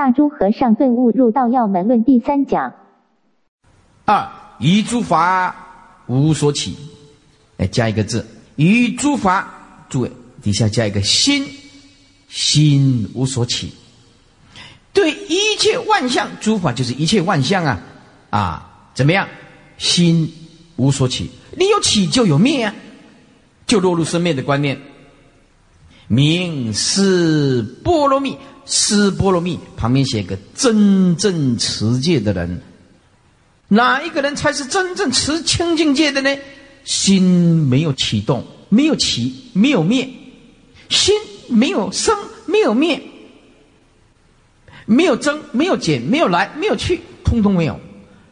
大珠和尚顿悟入道要门论第三讲。二于诸法无所起，来加一个字，于诸法，诸位底下加一个心，心无所起。对一切万象，诸法就是一切万象啊啊，怎么样？心无所起，你有起就有灭啊，就落入生灭的观念。名是波罗蜜，是波罗蜜旁边写个真正持戒的人。哪一个人才是真正持清净戒的呢？心没有启动，没有起，没有灭，心没有生，没有灭。没有增，没有减，没有来，没有去，通通没有，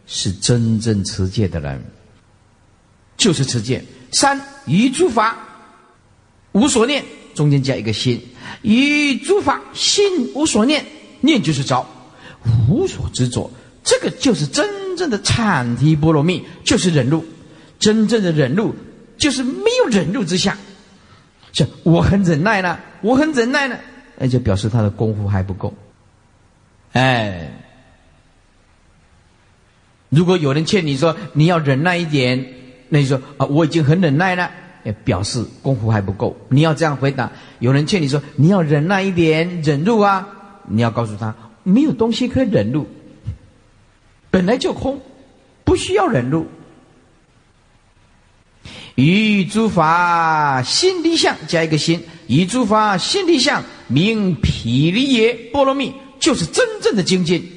是真正持戒的人，就是持戒。三于诸法无所念，中间加一个心，于诸法心无所念，念就是着，无所执着，这个就是真正的禅提波罗蜜，就是忍辱。真正的忍辱，就是没有忍辱之下，这我很忍耐呢，我很忍耐呢，那就表示他的功夫还不够。哎，如果有人劝你说你要忍耐一点，那你说啊，我已经很忍耐了，表示功夫还不够。你要这样回答。有人劝你说你要忍耐一点，忍辱啊，你要告诉他没有东西可以忍辱，本来就空，不需要忍辱。于诸法心离相加一个心，于诸法心离相名毗梨耶波罗蜜。就是真正的精进，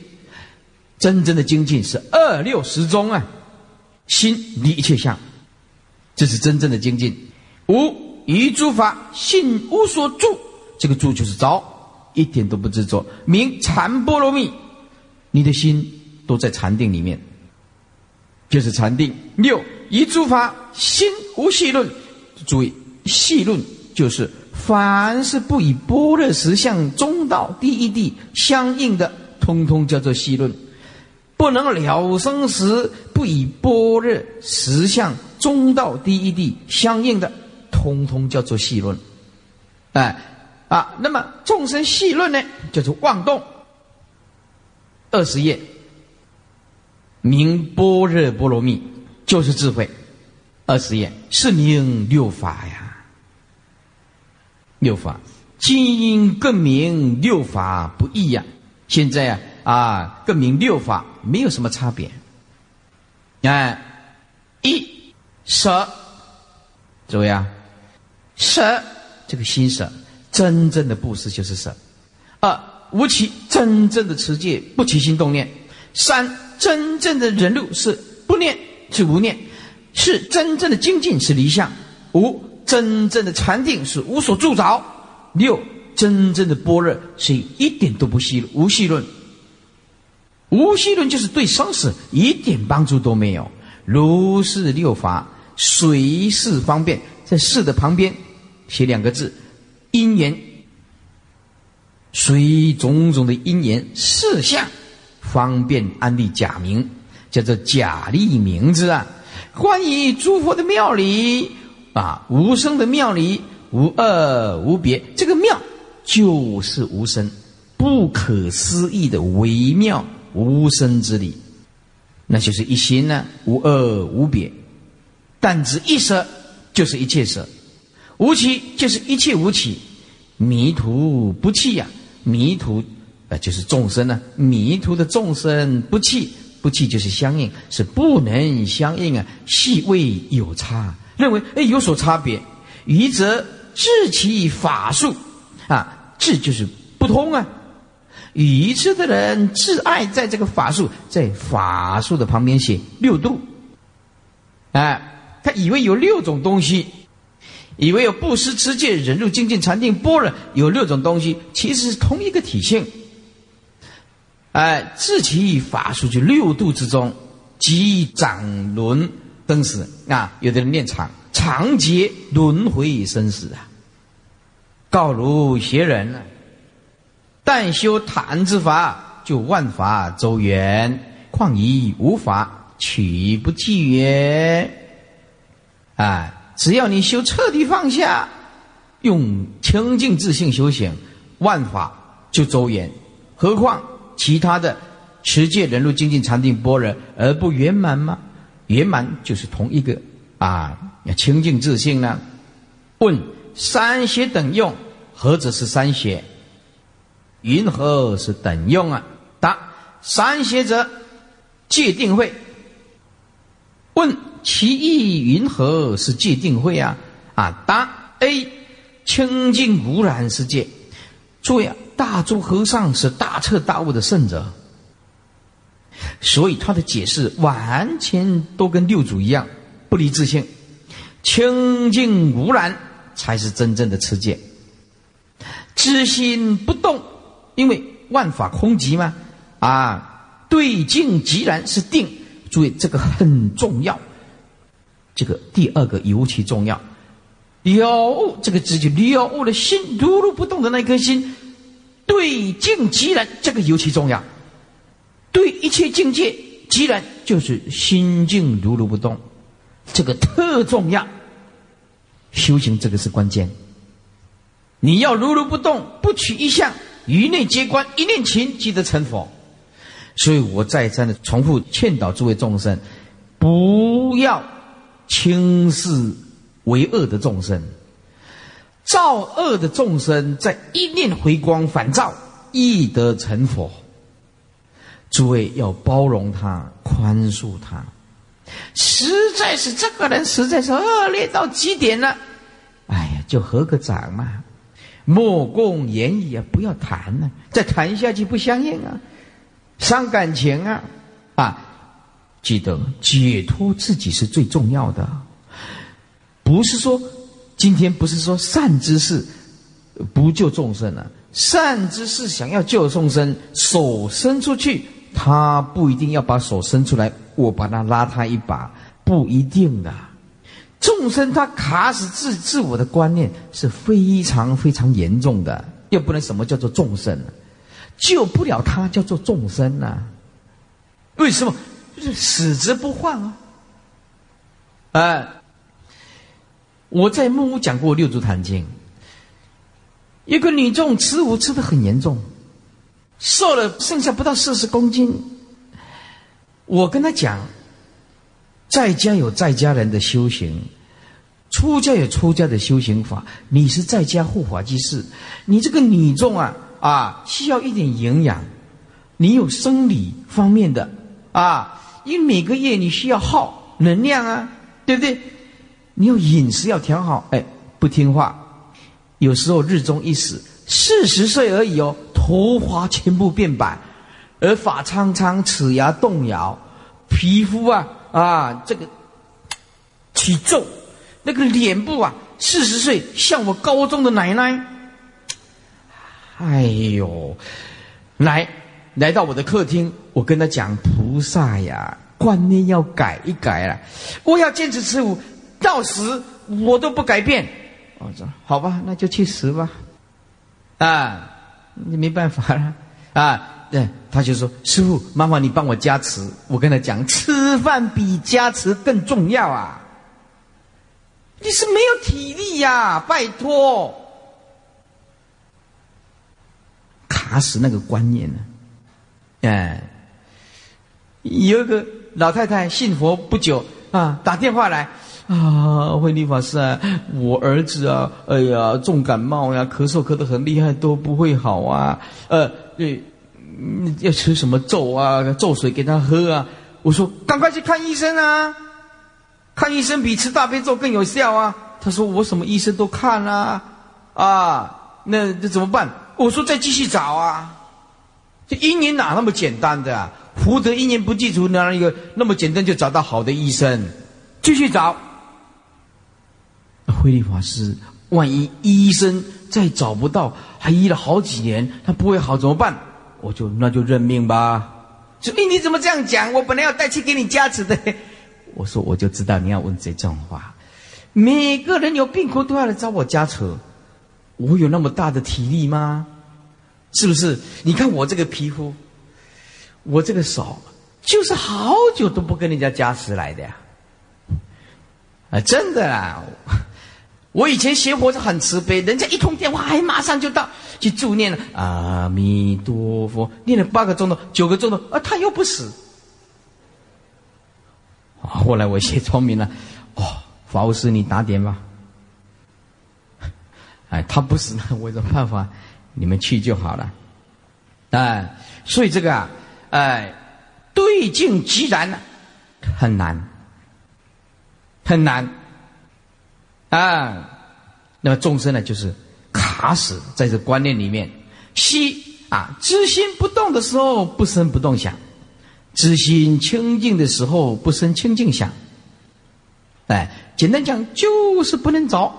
真正的精进是二六十中啊，心离一切相，这是真正的精进。五于诸法心无所住，这个住就是着，一点都不执着，名禅波罗蜜。你的心都在禅定里面，就是禅定。六于诸法心无细论，注意细论就是。凡是不以般若实相中道第一地相应的，通通叫做细论；不能了生死，不以般若实相中道第一地相应的，通通叫做细论。哎，啊，那么众生细论呢，叫做妄动。二十页，名般若波罗蜜，就是智慧。二十页是名六法呀。六法，今更名六法不异呀。现在啊啊，更名六法没有什么差别。哎，一舍，诸位啊，舍这个心舍，真正的布施就是舍。二无起，真正的持戒不起心动念。三真正的人路是不念是无念，是真正的精进是离相。五。真正的禅定是无所住着。六，真正的般若是一点都不细无细论。无细论就是对生死一点帮助都没有。如是六法，随事方便，在事的旁边写两个字：因缘。随种种的因缘事相，方便安立假名，叫做假立名字啊。关于诸佛的庙里。啊，无声的妙理，无二无别。这个妙就是无声，不可思议的微妙无声之理，那就是一心呢，无二无别。但只一舍，就是一切舍；无起，就是一切无起。迷途不弃呀，迷途啊，就是众生呢。迷途的众生不弃，不弃就是相应，是不能相应啊，细微有差。认为哎有所差别，愚则治其法术，啊，治就是不通啊。愚痴的人挚爱在这个法术，在法术的旁边写六度，哎，他以为有六种东西，以为有布施、持戒、忍辱、精进、禅定、般若有六种东西，其实是同一个体性。哎，自其法术就六度之中，即掌轮。生死啊，有的人念长长劫轮回生死啊，告如邪人啊，但修谈之法，就万法周圆，况以无法取不济也。啊，只要你修彻底放下，用清净自信修行，万法就周圆，何况其他的持戒、忍辱、精进、禅定、般若而不圆满吗？圆满就是同一个啊，要清净自信呢。问三邪等用，何者是三邪？云何是等用啊？答：三邪者，戒定慧。问其意云何是戒定慧啊？啊，答：A，清净无染是戒。注意啊，大诸和尚是大彻大悟的圣者，所以他的解释完全都跟六祖一样，不离自性，清净无染才是真正的持戒。知心不动，因为万法空寂嘛。啊，对境即然是定。注意这个很重要，这个第二个尤其重要。了悟这个字就了悟了心如如不动的那颗心，对境即然，这个尤其重要。对一切境界，即然就是心境如如不动，这个特重要。修行这个是关键。你要如如不动，不取一相，于内皆观，一念情即得成佛。所以我再三的重复劝导诸位众生，不要轻视为恶的众生。造恶的众生，在一念回光返照，亦得成佛。诸位要包容他，宽恕他。实在是这个人实在是恶劣到极点了，哎呀，就合个掌嘛，莫共言语啊，不要谈了，再谈下去不相应啊。伤感情啊，啊！记得解脱自己是最重要的，不是说今天不是说善知识不救众生了，善知识想要救众生，手伸出去，他不一定要把手伸出来，我把他拉他一把，不一定的。众生他卡死自自我的观念是非常非常严重的，又不能什么叫做众生？救不了他，叫做众生呐。为什么？是死之不换啊！哎，我在木屋讲过《六祖坛经》，一个女众吃午吃的很严重，瘦了剩下不到四十公斤。我跟她讲，在家有在家人的修行，出家有出家的修行法。你是在家护法居士，你这个女众啊。啊，需要一点营养，你有生理方面的啊，因为每个月你需要耗能量啊，对不对？你要饮食要调好，哎，不听话，有时候日中一死，四十岁而已哦，头发全部变白，耳发苍苍，齿牙动摇，皮肤啊啊，这个起皱，那个脸部啊，四十岁像我高中的奶奶。哎呦，来来到我的客厅，我跟他讲菩萨呀，观念要改一改了，我要坚持吃五，到死我都不改变。我说好吧，那就去死吧。啊，你没办法了啊。对，他就说师傅，麻烦你帮我加持。我跟他讲，吃饭比加持更重要啊。你是没有体力呀，拜托。卡死那个观念呢？哎，有一个老太太信佛不久啊，打电话来啊，慧律法师啊，我儿子啊，哎呀，重感冒呀，咳嗽咳得很厉害，都不会好啊。呃，对，要吃什么咒啊？咒水给他喝啊？我说赶快去看医生啊！看医生比吃大悲咒更有效啊！他说我什么医生都看啦，啊，那这怎么办？我说再继续找啊，这一年哪那么简单的啊？福德一年不记除，哪一个那么简单就找到好的医生？继续找。慧律法师，万一医生再找不到，还医了好几年，他不会好怎么办？我就那就认命吧。所以你怎么这样讲？我本来要带去给你加持的。我说我就知道你要问这种话。每个人有病苦都要来找我加持。我有那么大的体力吗？是不是？你看我这个皮肤，我这个手，就是好久都不跟人家加持来的呀！啊，真的啦！我以前学佛是很慈悲，人家一通电话，哎，马上就到去助念了。阿弥陀佛，念了八个钟头、九个钟头，啊，他又不死。后来我学聪明了，哦，法务师你打点吧。哎，他不死，那我有什么办法，你们去就好了。哎，所以这个啊，哎，对境即然很难，很难啊。那么众生呢，就是卡死在这观念里面。息啊，知心不动的时候不生不动想，知心清净的时候不生清净想。哎，简单讲就是不能着，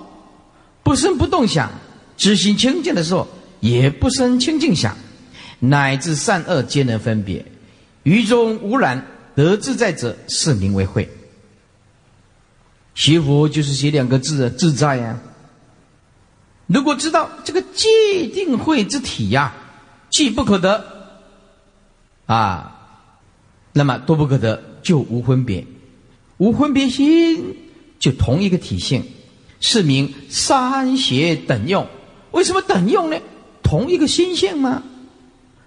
不生不动想，知心清净的时候也不生清净想。乃至善恶皆能分别，于中无染，得自在者，是名为慧。学佛就是写两个字啊，自在呀。如果知道这个界定慧之体呀，既不可得啊，那么都不可得，就无分别，无分别心，就同一个体性，是名三邪等用。为什么等用呢？同一个心性吗？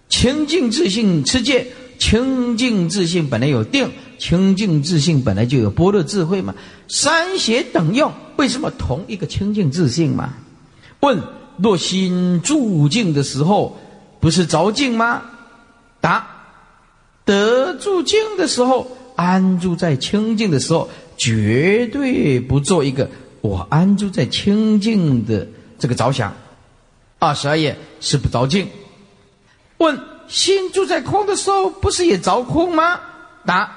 清净自信持戒，清净自信本来有定，清净自信本来就有般若智慧嘛。三邪等用，为什么同一个清净自信嘛？问：若心住静的时候，不是着静吗？答：得住静的时候，安住在清净的时候，绝对不做一个我安住在清净的这个着想。二十二页是不着境。问心住在空的时候，不是也着空吗？答：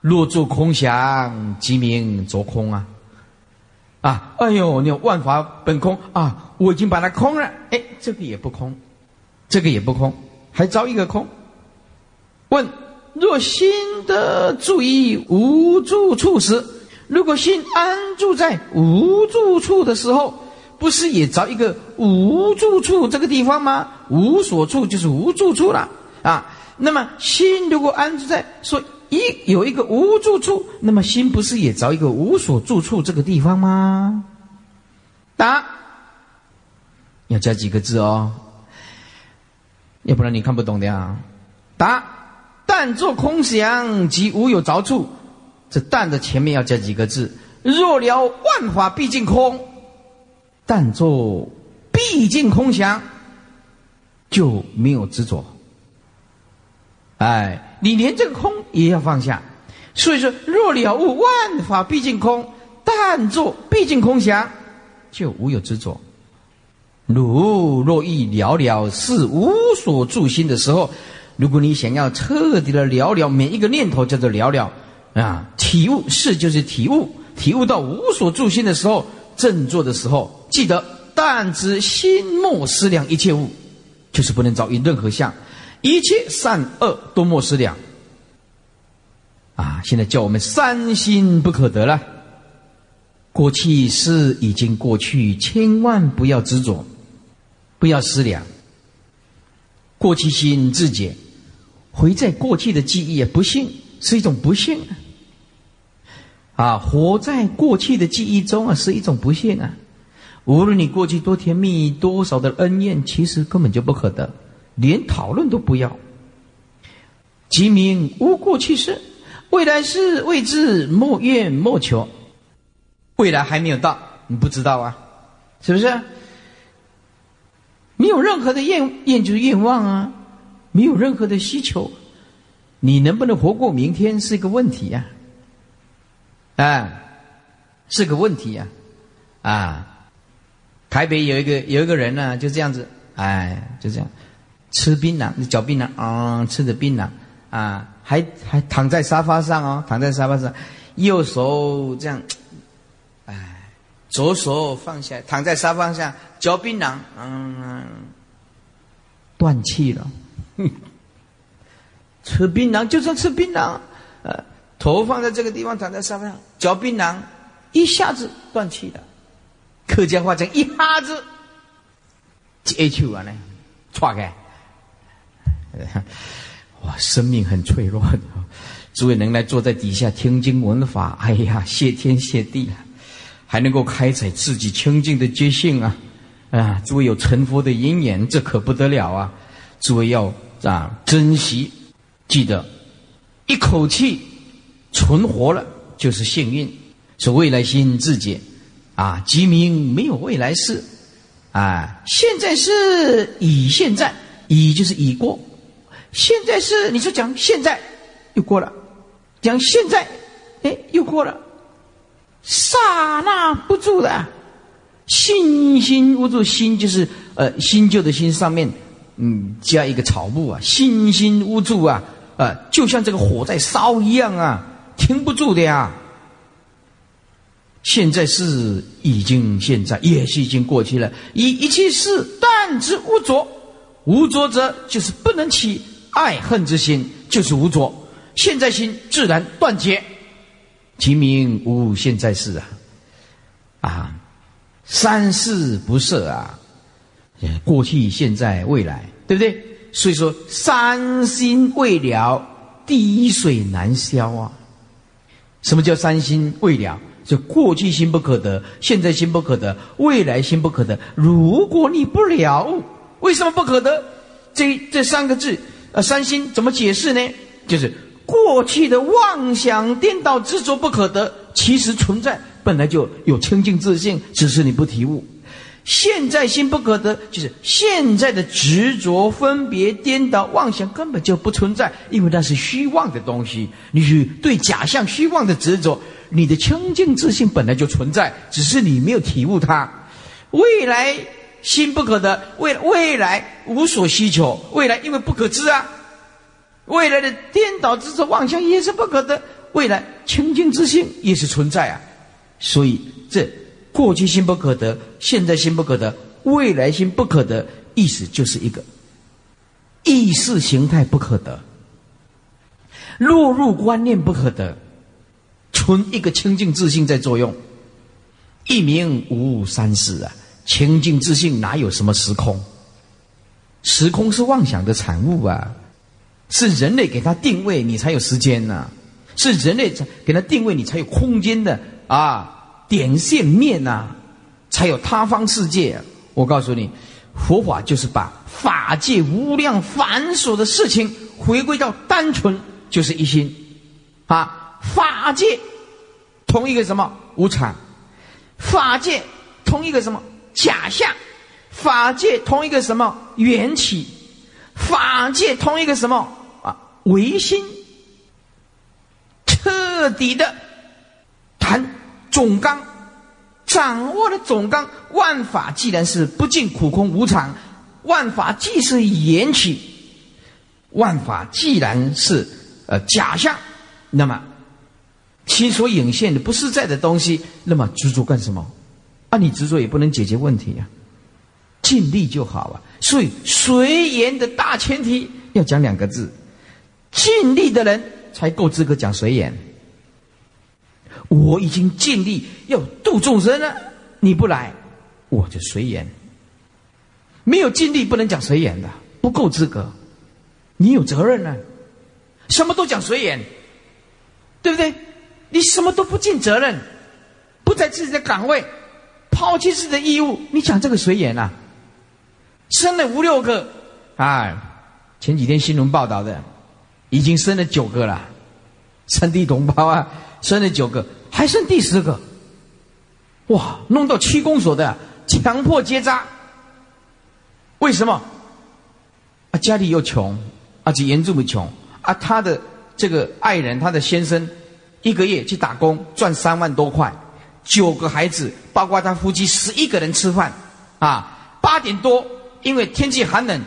若住空想，即名着空啊！啊，哎呦，你万法本空啊，我已经把它空了，哎，这个也不空，这个也不空，还着一个空。问：若心的注意无住处时，如果心安住在无住处的时候。不是也找一个无住处这个地方吗？无所处就是无住处了啊。那么心如果安住在说一有一个无住处，那么心不是也找一个无所住处这个地方吗？答，要加几个字哦，要不然你看不懂的呀。答，但作空想即无有着处，这但的前面要加几个字？若了万法毕竟空。但做毕竟空想，就没有执着。哎，你连这个空也要放下。所以说，若了悟万法毕竟空，但做毕竟空想，就无有执着。如若欲了了是无所住心的时候，如果你想要彻底的了了每一个念头，叫做了了啊，体悟是就是体悟，体悟到无所住心的时候。振作的时候，记得但知心莫思量一切物，就是不能造于任何相，一切善恶都莫思量。啊，现在叫我们三心不可得了。过去是已经过去，千万不要执着，不要思量。过去心自解，回在过去的记忆，不幸是一种不幸。啊，活在过去的记忆中啊，是一种不幸啊。无论你过去多甜蜜，多少的恩怨，其实根本就不可得，连讨论都不要。即名无过去事，未来事未知，莫怨莫求。未来还没有到，你不知道啊，是不是？没有任何的愿愿就是愿望啊，没有任何的需求，你能不能活过明天是一个问题呀。啊，是个问题呀！啊，台北有一个有一个人呢，就这样子，哎，就这样吃槟榔，嚼槟榔啊，吃着槟榔啊，还还躺在沙发上哦，躺在沙发上，右手这样，哎，左手放下，躺在沙发上嚼槟榔，嗯，断气了。吃槟榔就是吃槟榔，呃。头放在这个地方，躺在沙发上嚼槟榔，一下子断气了。客家话讲一下子，接球啊呢，错开。哇，生命很脆弱的，诸位能来坐在底下听经闻法，哎呀，谢天谢地了。还。能够开采自己清净的觉性啊！啊，诸位有成佛的因缘，这可不得了啊！诸位要啊珍惜，记得一口气存活了就是幸运。说未来心自解啊，即名没有未来事啊！现在是已现在，已就是已过，现在是你说讲现在又过了，讲现在哎又过了，刹那不住的。心心无助，心就是呃新旧的心上面，嗯加一个草木啊，心心无助啊，呃就像这个火在烧一样啊，停不住的呀。现在是已经现在也是已经过去了，一一切事断之无着，无着者就是不能起爱恨之心，就是无着。现在心自然断绝，其名无现在事啊，啊。三世不设啊，过去、现在、未来，对不对？所以说，三心未了，滴水难消啊。什么叫三心未了？就过去心不可得，现在心不可得，未来心不可得。如果你不了悟，为什么不可得？这这三个字，呃，三心怎么解释呢？就是过去的妄想颠倒执着不可得，其实存在。本来就有清净自信，只是你不体悟。现在心不可得，就是现在的执着、分别、颠倒、妄想根本就不存在，因为那是虚妄的东西。你对假象、虚妄的执着，你的清净自信本来就存在，只是你没有体悟它。未来心不可得，未未来无所需求，未来因为不可知啊。未来的颠倒执着、妄想也是不可得，未来清净自信也是存在啊。所以，这过去心不可得，现在心不可得，未来心不可得，意思就是一个意识形态不可得，落入观念不可得，存一个清净自信在作用。一名无三世啊，清净自信哪有什么时空？时空是妄想的产物啊，是人类给他定位，你才有时间呐，是人类给他定位，你才有空间的。啊，点线面呐，才有他方世界。我告诉你，佛法就是把法界无量繁琐的事情回归到单纯，就是一心。啊，法界同一个什么无常，法界同一个什么假象，法界同一个什么缘起，法界同一个什么啊唯心，彻底的。总纲，掌握了总纲，万法既然是不尽苦空无常，万法既是缘起，万法既然是呃假象，那么其所引现的不是在的东西，那么执着干什么？啊，你执着也不能解决问题呀，尽力就好啊。所以随缘的大前提要讲两个字：尽力的人才够资格讲随缘。我已经尽力要度众生了，你不来，我就随缘。没有尽力不能讲随缘的，不够资格。你有责任呢，什么都讲随缘，对不对？你什么都不尽责任，不在自己的岗位，抛弃自己的义务，你讲这个随缘啊？生了五六个，啊，前几天新闻报道的，已经生了九个了，三地同胞啊。生了九个，还剩第十个，哇！弄到区公所的强迫结扎，为什么？啊，家里又穷，而且严重的穷啊！他的这个爱人，他的先生，一个月去打工赚三万多块，九个孩子，包括他夫妻十一个人吃饭，啊，八点多，因为天气寒冷，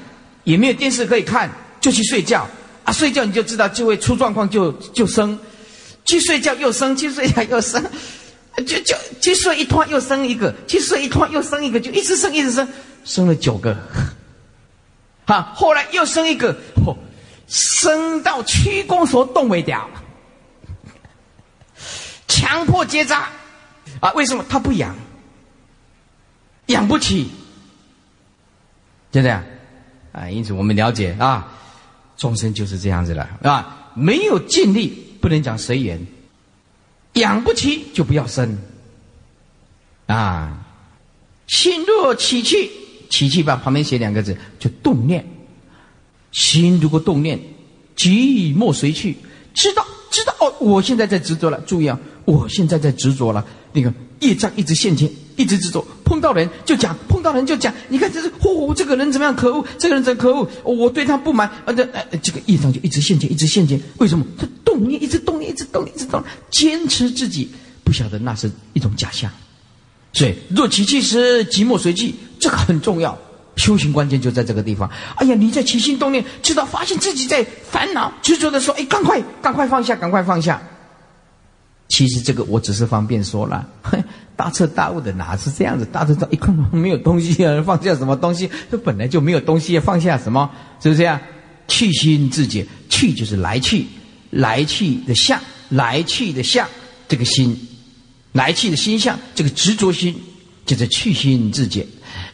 也没有电视可以看，就去睡觉啊！睡觉你就知道就会出状况，就就生。去睡觉又生，去睡觉又生，就就去睡一拖又生一个，去睡一拖又生一个，就一直生一直生，生了九个。哈，后来又生一个，嚯，生到屈公所动未掉，强迫结扎，啊，为什么他不养？养不起，就这样，啊，因此我们了解啊，众生就是这样子了，啊，没有尽力。不能讲随缘，养不起就不要生。啊，心若起气，起气把旁边写两个字，就动念。心如果动念，即莫随去。知道，知道哦，我现在在执着了。注意啊，我现在在执着了。那个业障一直现前，一直执着。碰到人就讲，碰到人就讲。你看这是，嚯，这个人怎么样？可恶，这个人怎可恶。我对他不满，呃，这呃，这个业障就一直现前，一直现前。为什么？他动念，一直动念，一直动念，一直动，坚持自己，不晓得那是一种假象。所以，若起气时，即莫随气，这个很重要。修行关键就在这个地方。哎呀，你在起心动念，知道发现自己在烦恼执着的时候，哎，赶快，赶快放下，赶快放下。其实这个我只是方便说了，大彻大悟的哪是这样子？大彻大悟一看没有东西啊，放下什么东西？这本来就没有东西，放下什么？是不是啊？去心自解，去就是来去，来去的相，来去的相，这个心。来去的心相，这个执着心，就是去心自解。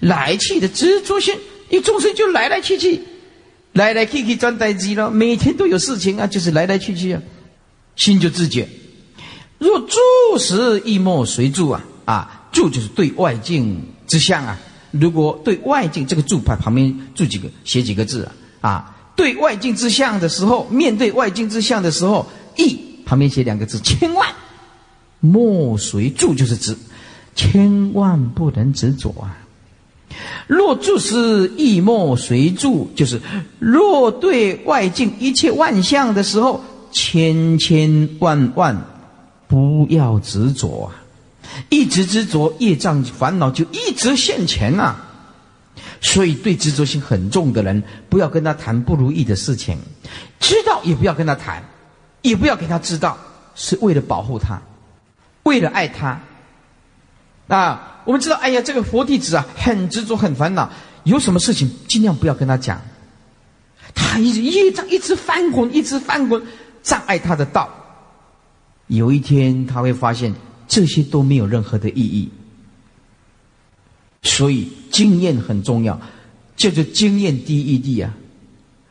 来去的执着心，一众生就来来去去，来来去去转待机了，每天都有事情啊，就是来来去去啊，心就自解。若住时亦莫随住啊啊，住就是对外境之相啊。如果对外境这个住牌旁边住几个写几个字啊啊，对外境之相的时候，面对外境之相的时候，意旁边写两个字，千万。莫随住就是指，千万不能执着啊！若住时意莫随住，就是若对外境一切万象的时候，千千万万不要执着啊！一直执着，业障烦恼就一直现前呐。所以，对执着心很重的人，不要跟他谈不如意的事情，知道也不要跟他谈，也不要给他知道，是为了保护他。为了爱他，啊，我们知道，哎呀，这个佛弟子啊，很执着，很烦恼，有什么事情尽量不要跟他讲。他一直业障一直翻滚，一直翻滚，障碍他的道。有一天他会发现这些都没有任何的意义。所以经验很重要，叫做经验第一地啊。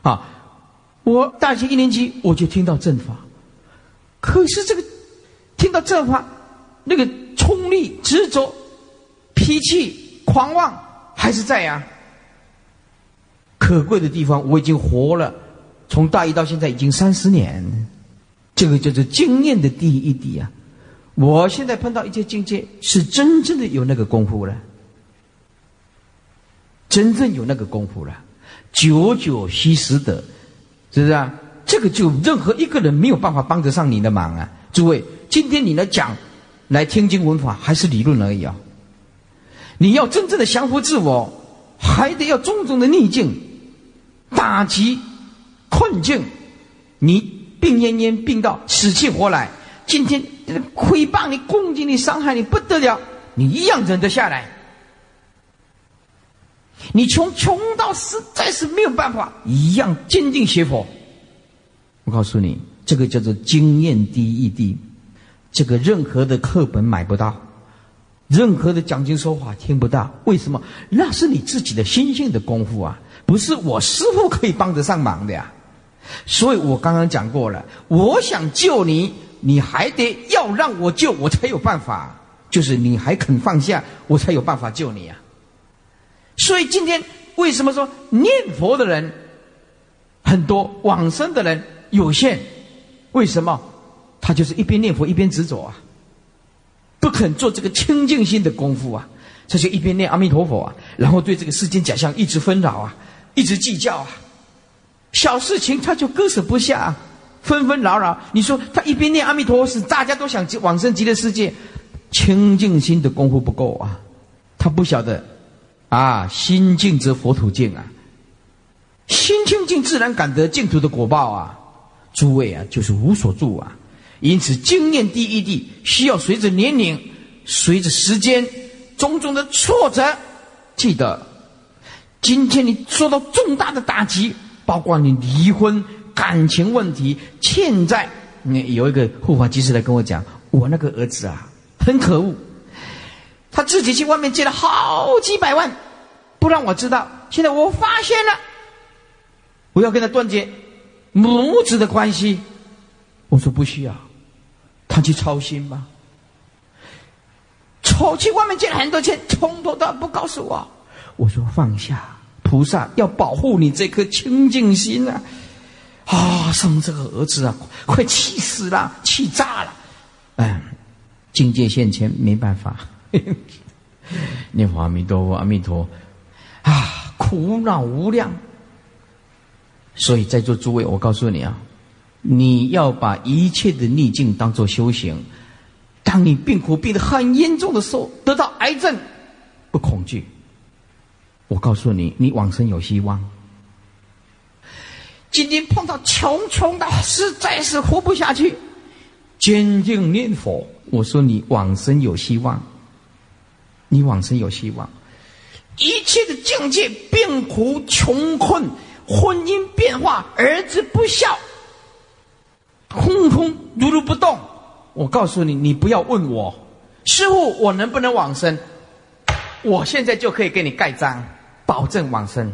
啊，我大学一年级我就听到正法，可是这个听到正法。那个冲力、执着、脾气、狂妄还是在呀。可贵的地方，我已经活了，从大一到现在已经三十年，这个叫做经验的第一滴啊。我现在碰到一些境界，是真正的有那个功夫了，真正有那个功夫了，久久惜时得，是不是啊？这个就任何一个人没有办法帮得上你的忙啊！诸位，今天你来讲。来听经闻法还是理论而已啊！你要真正的降服自我，还得要种种的逆境、打击、困境。你病恹恹病到死去活来，今天诽谤你、攻击你、伤害你不得了，你一样忍得下来。你穷穷到实在是没有办法，一样坚定学佛。我告诉你，这个叫做经验第一地。这个任何的课本买不到，任何的讲经说法听不到，为什么？那是你自己的心性的功夫啊，不是我师傅可以帮得上忙的呀。所以我刚刚讲过了，我想救你，你还得要让我救，我才有办法。就是你还肯放下，我才有办法救你啊。所以今天为什么说念佛的人很多，往生的人有限？为什么？他就是一边念佛一边执着啊，不肯做这个清净心的功夫啊，他就一边念阿弥陀佛啊，然后对这个世间假象一直纷扰啊，一直计较啊，小事情他就割舍不下，纷纷扰扰。你说他一边念阿弥陀佛，是大家都想往生极乐世界，清净心的功夫不够啊，他不晓得啊，心净则佛土净啊，心清净自然感得净土的果报啊，诸位啊，就是无所住啊。因此，经验第一地需要随着年龄、随着时间、种种的挫折，记得，今天你受到重大的打击，包括你离婚、感情问题、欠债。你有一个护法居士来跟我讲，我那个儿子啊，很可恶，他自己去外面借了好几百万，不让我知道。现在我发现了，我要跟他断绝母子的关系。我说不需要，他去操心吧。丑去外面借了很多钱，从头到不告诉我。我说放下，菩萨要保护你这颗清净心啊！啊，生这个儿子啊，快气死了，气炸了。哎，境界现前，没办法。念佛阿弥陀佛，阿弥陀啊，苦恼无量。所以在座诸位，我告诉你啊，你要把一切的逆境当做修行。当你病苦病得很严重的时候，得到癌症，不恐惧。我告诉你，你往生有希望。今天碰到穷穷的，实在是活不下去，坚定念佛。我说你往生有希望，你往生有希望。一切的境界，病苦、穷困、婚姻变化、儿子不孝，空空如如不动。我告诉你，你不要问我，师傅，我能不能往生？我现在就可以给你盖章，保证往生，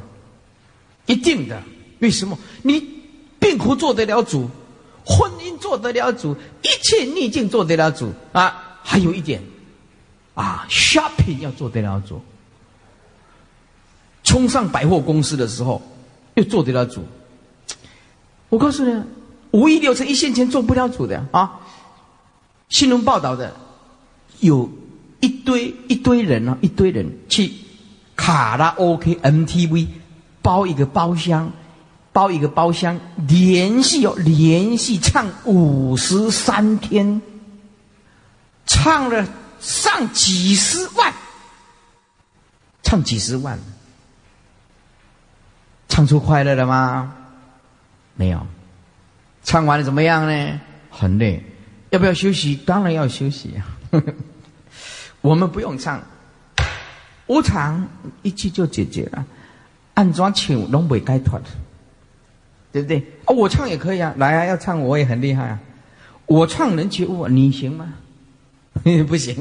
一定的。为什么？你病苦做得了主，婚姻做得了主，一切逆境做得了主啊！还有一点，啊，shopping 要做得了主，冲上百货公司的时候又做得了主。我告诉你，五亿六成一线钱做不了主的啊！新闻报道的，有一堆一堆人啊，一堆人去卡拉 OK、MTV 包一个包厢，包一个包厢，连续哦，连续唱五十三天，唱了上几十万，唱几十万，唱出快乐了吗？没有，唱完了怎么样呢？很累。要不要休息？当然要休息。我们不用唱，无常一句就解决了。安装请拢未该脱，对不对？啊，我唱也可以啊，来啊，要唱我也很厉害啊。我唱能觉悟，你行吗？不行，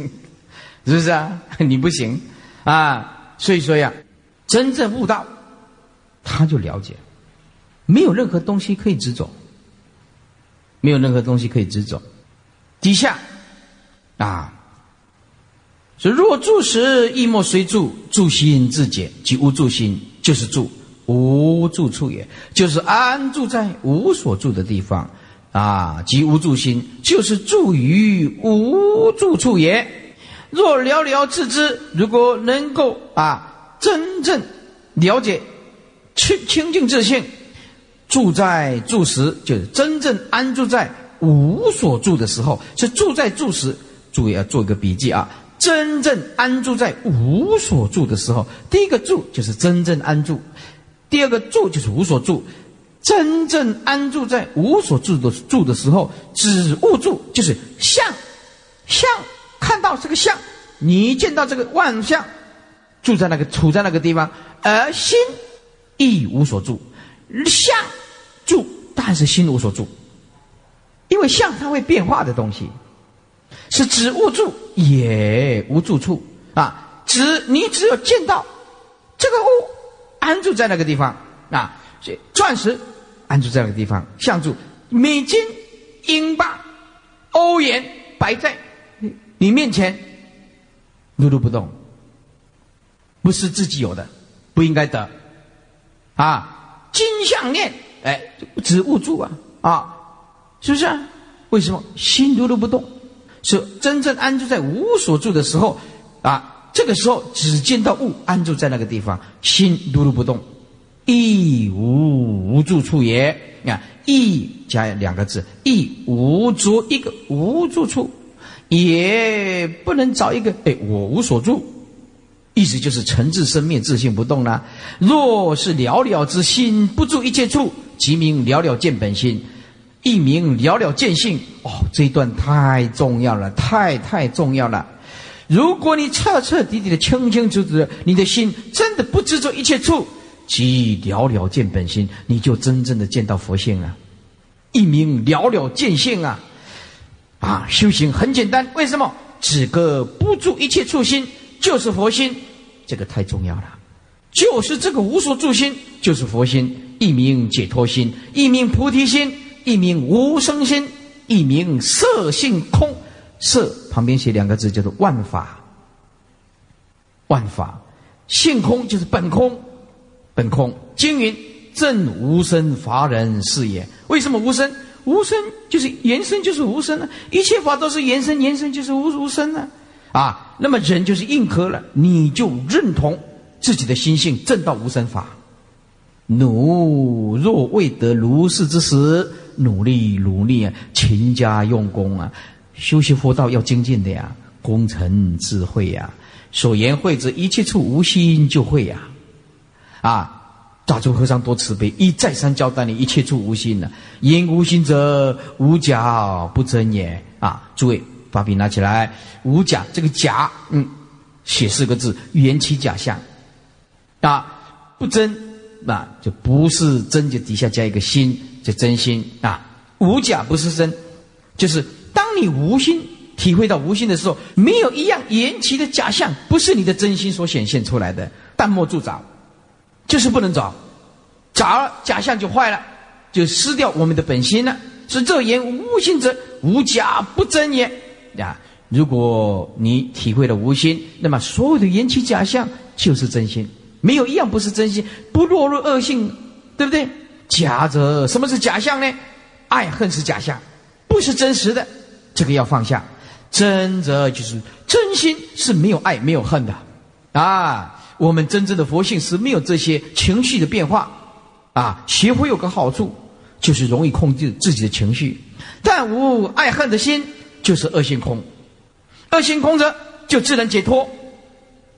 是不是啊？你不行啊。所以说呀，真正悟道，他就了解，没有任何东西可以直走，没有任何东西可以直走。底下，啊，说若住时，亦莫随住，住心自解，即无住心，就是住无住处也，就是安住在无所住的地方，啊，即无住心，就是住于无住处也。若寥寥自知，如果能够啊，真正了解清清净自性，住在住时，就是真正安住在。无所住的时候，是住在住时，注意要做一个笔记啊！真正安住在无所住的时候，第一个住就是真正安住，第二个住就是无所住。真正安住在无所住的住的时候，只悟住就是相，相看到这个相，你见到这个万象，住在那个处在那个地方，而心亦无所住，相住但是心无所住。因为相它会变化的东西，是只物住也无住处啊！只你只有见到这个物安住在那个地方啊，所以钻石安住在那个地方，相住美金、英镑、欧元摆在你面前，如如不动，不是自己有的，不应该得啊！金项链，哎，只物住啊啊！是不是啊？为什么心如如不动？是真正安住在无所住的时候啊！这个时候只见到物安住在那个地方，心如如不动，亦无无住处也。啊，亦加两个字，亦无住一个无住处，也不能找一个哎，我无所住，意思就是诚自生灭，自性不动了。若是了了之心不住一切处，即名了了见本心。一名了了见性哦，这一段太重要了，太太重要了。如果你彻彻底底的清清楚楚，你的心真的不执着一切处，即了了见本心，你就真正的见到佛性了。一名了了见性啊，啊，修行很简单，为什么？只个不住一切处心，就是佛心，这个太重要了。就是这个无所住心，就是佛心，一名解脱心，一名菩提心。一名无生心，一名色性空。色旁边写两个字，叫做万法。万法性空就是本空，本空。经云：“正无生法人是也。”为什么无生？无生就是延伸，就是无生啊！一切法都是延伸，延伸就是无无生啊！啊，那么人就是硬壳了，你就认同自己的心性正道无生法。奴若未得如是之时，努力努力啊，勤加用功啊，修习佛道要精进的呀，功成智慧呀。所言会之一切处无心就会呀，啊。大众和尚多慈悲，一再三交代你一切处无心呢。因无心者，无假不真也。啊，诸位把笔拿起来，无假这个假，嗯，写四个字，缘起假象。啊，不真，那就不是真，就底下加一个心，就真心啊。无假不是真，就是当你无心体会到无心的时候，没有一样缘起的假象不是你的真心所显现出来的，淡漠助长。就是不能找，找了假象就坏了，就失掉我们的本心了。是这言无心者，无假不真也。呀，如果你体会了无心，那么所有的缘起假象就是真心，没有一样不是真心，不落入恶性，对不对？假者，什么是假象呢？爱恨是假象，不是真实的，这个要放下。真则就是真心是没有爱没有恨的，啊。我们真正的佛性是没有这些情绪的变化，啊，学会有个好处，就是容易控制自己的情绪，但无爱恨的心，就是恶性空，恶性空者就自然解脱，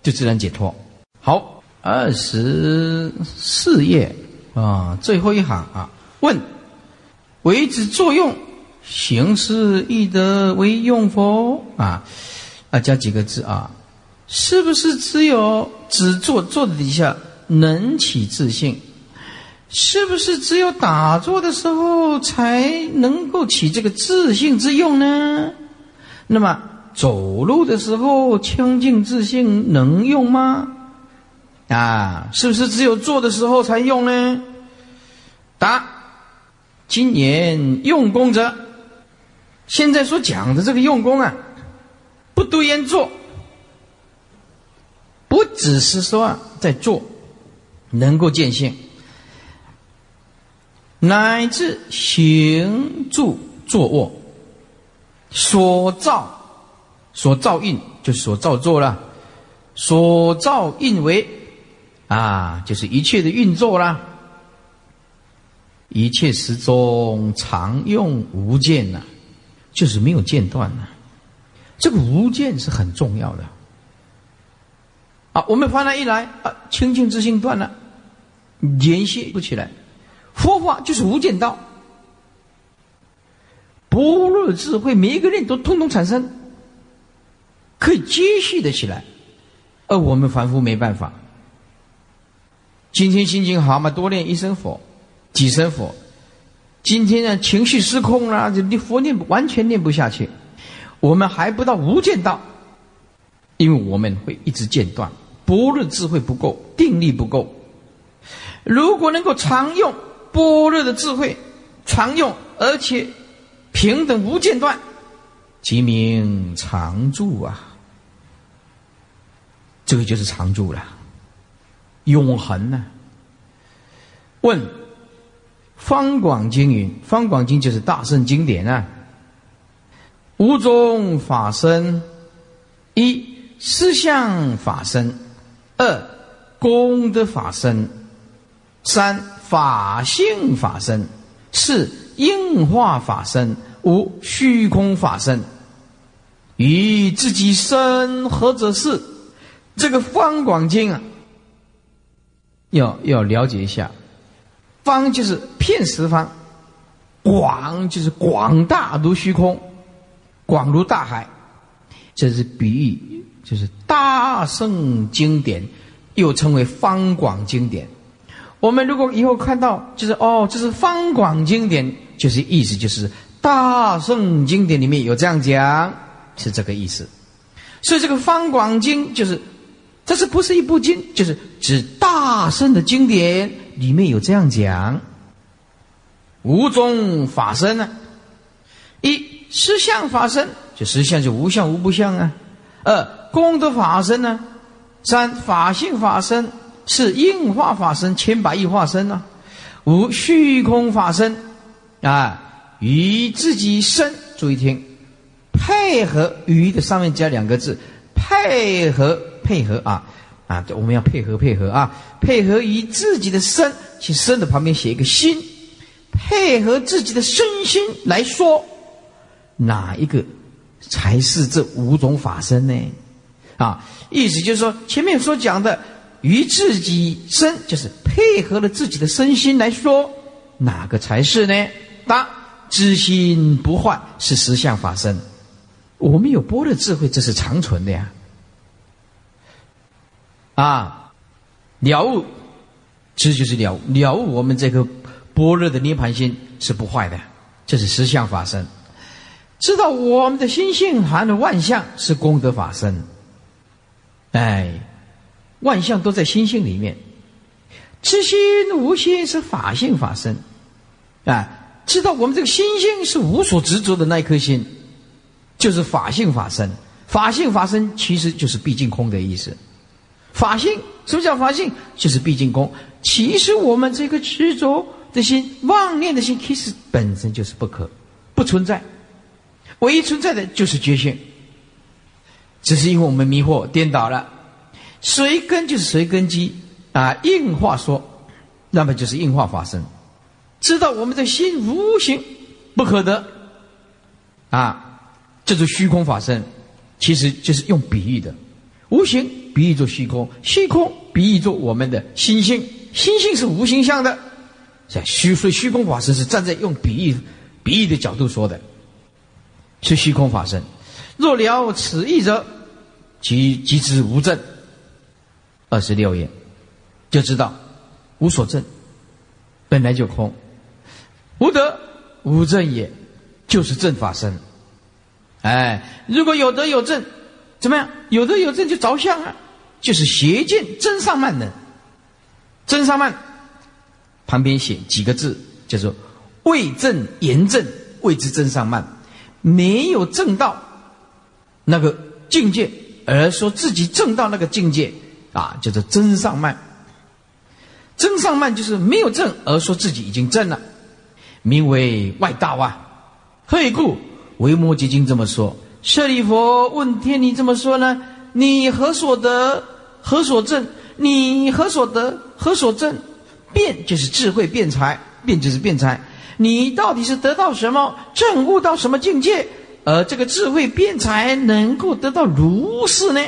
就自然解脱。好，二十四页啊，最后一行啊，问：为之作用，行事易得为用否？啊，啊，加几个字啊。是不是只有只坐坐的底下能起自信？是不是只有打坐的时候才能够起这个自信之用呢？那么走路的时候清净自信能用吗？啊，是不是只有坐的时候才用呢？答：今年用功者，现在所讲的这个用功啊，不独言做。不只是说在做，能够见性，乃至行住坐卧所造所造印，就是所造作了，所造印为啊，就是一切的运作啦，一切时中常用无间呐，就是没有间断呐，这个无间是很重要的。啊，我们烦恼一来啊，清净之心断了，联系不起来。佛法就是无间道，般若智慧，每一个人都通通产生，可以接续的起来，而我们凡夫没办法。今天心情好嘛，多念一声佛，几声佛。今天呢，情绪失控了，你佛念不完全念不下去。我们还不到无间道，因为我们会一直间断。般若智慧不够，定力不够。如果能够常用般若的智慧，常用而且平等无间断，即名常住啊！这个就是常住了，永恒呢？问《方广经》云：“方广经就是大圣经典啊。无中法身，一思相法身。”二功德法身，三法性法身，四应化法身，五虚空法身。与自己身何者是？这个方广经啊，要要了解一下。方就是片十方，广就是广大如虚空，广如大海。这是比喻。就是大圣经典，又称为方广经典。我们如果以后看到，就是哦，这是方广经典，就是意思就是大圣经典里面有这样讲，是这个意思。所以这个方广经就是，这是不是一部经？就是指大圣的经典里面有这样讲。无中法身呢？一实相法身，就实相就无相无不相啊。二功德法身呢？三法性法身是应化法身，千百亿化身呢。五虚空法身啊，与自己身，注意听，配合与的上面加两个字，配合配合啊啊，我们要配合配合啊，配合于自己的身，去身的旁边写一个心，配合自己的身心来说，哪一个才是这五种法身呢？啊，意思就是说，前面所讲的。与自己身，就是配合了自己的身心来说，哪个才是呢？答：知心不坏是实相法身。我们有波的智慧，这是长存的呀。啊，了悟，这就是了悟。了悟我们这个般若的涅盘心是不坏的，这是实相法身。知道我们的心性含的万象是功德法身。哎。万象都在心性里面，知心无心是法性法身，啊，知道我们这个心性是无所执着的那一颗心，就是法性法身。法性法身其实就是毕竟空的意思。法性什么叫法性？就是毕竟空。其实我们这个执着的心、妄念的心，其实本身就是不可不存在，唯一存在的就是觉性，只是因为我们迷惑颠倒了。随根就是随根基啊，硬化说，那么就是硬化法身。知道我们的心无形不可得啊，这是虚空法身，其实就是用比喻的，无形比喻作虚空，虚空比喻作我们的心性，心性是无形象的，在虚所以虚空法身是站在用比喻比喻的角度说的，是虚空法身。若了此意者，即即知无证。二十六页，就知道无所证，本来就空，无德无正也，就是正法身。哎，如果有德有正，怎么样？有德有正就着相啊，就是邪见真上慢的。真上慢旁边写几个字，叫做未正言正，谓之真上慢。没有正到那个境界，而说自己正到那个境界。啊，叫做真上慢。真上慢就是没有正而说自己已经正了，名为外道啊。何以故？维摩诘经这么说。舍利佛问天：你这么说呢？你何所得？何所证？你何所得？何所证？变就是智慧辩才，变就是辩才。你到底是得到什么？证悟到什么境界？而这个智慧辩才能够得到如是呢？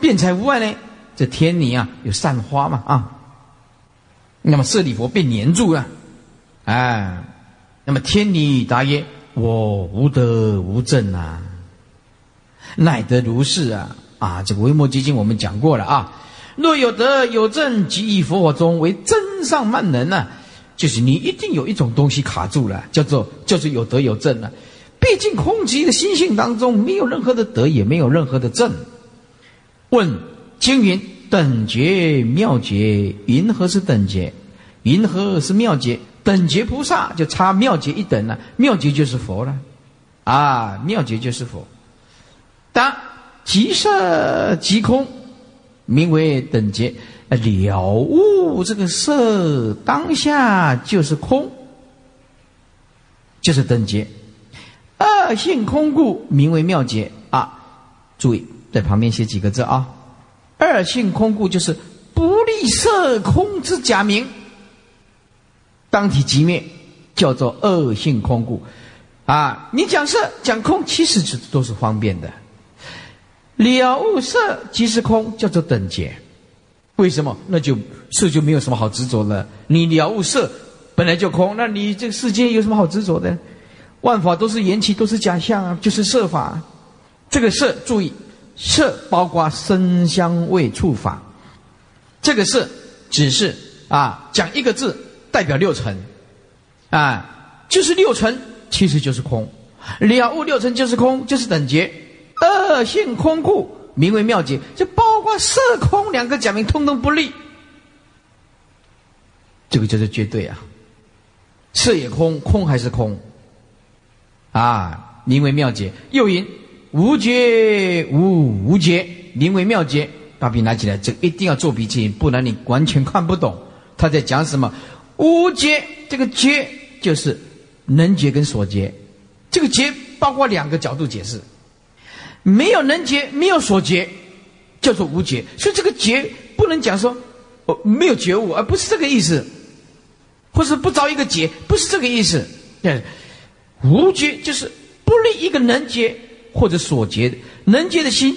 辩才无碍呢？这天泥啊，有散花嘛啊？那么舍利佛被黏住了，哎，那么天泥答曰：“我无德无正啊，乃得如是啊！啊，这个维摩诘经我们讲过了啊。若有德有正，即以佛法中为真上慢人呐。就是你一定有一种东西卡住了，叫做叫做有德有正啊。毕竟空寂的心性当中，没有任何的德，也没有任何的正。问。经云等觉妙觉，云何是等觉？云何是妙觉？等觉菩萨就差妙觉一等了，妙觉就是佛了，啊，妙觉就是佛。当即色即空，名为等觉。了悟这个色当下就是空，就是等觉。二性空故，名为妙觉。啊，注意在旁边写几个字啊。二性空故，就是不立色空之假名，当体即灭，叫做二性空故。啊，你讲色讲空，其实是都是方便的。了悟色即是空，叫做等觉。为什么？那就色就没有什么好执着了。你了悟色本来就空，那你这个世界有什么好执着的？万法都是缘起，都是假象啊，就是色法。这个色，注意。色包括声香味触法，这个色只是啊，讲一个字代表六层，啊，就是六层，其实就是空，了悟六层就是空，就是等觉，二性空故，名为妙解，就包括色空两个假名，通通不立，这个就是绝对啊，色也空，空还是空，啊，名为妙解，又因。无觉无无觉，名为妙解。把笔拿起来，这一定要做笔记，不然你完全看不懂他在讲什么。无觉，这个觉就是能觉跟所觉，这个觉包括两个角度解释，没有能觉，没有所觉，叫做无觉。所以这个觉不能讲说哦没有觉悟，而不是这个意思，或是不着一个觉，不是这个意思。对，无觉就是不立一个能觉或者所结的能觉的心，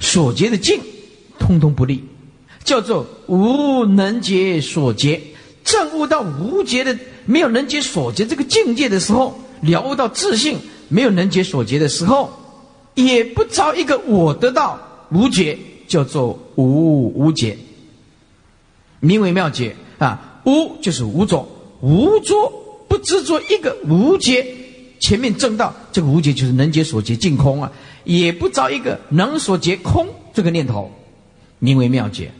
所结的境，通通不立，叫做无能觉所结。证悟到无觉的没有能解所结这个境界的时候，了悟到自信没有能解所结的时候，也不着一个我得到无觉，叫做无无觉，名为妙觉啊。无就是无着，无着不执着一个无觉，前面正道这个无觉就是能解所觉净空啊，也不着一个能所觉空这个念头，名为妙觉。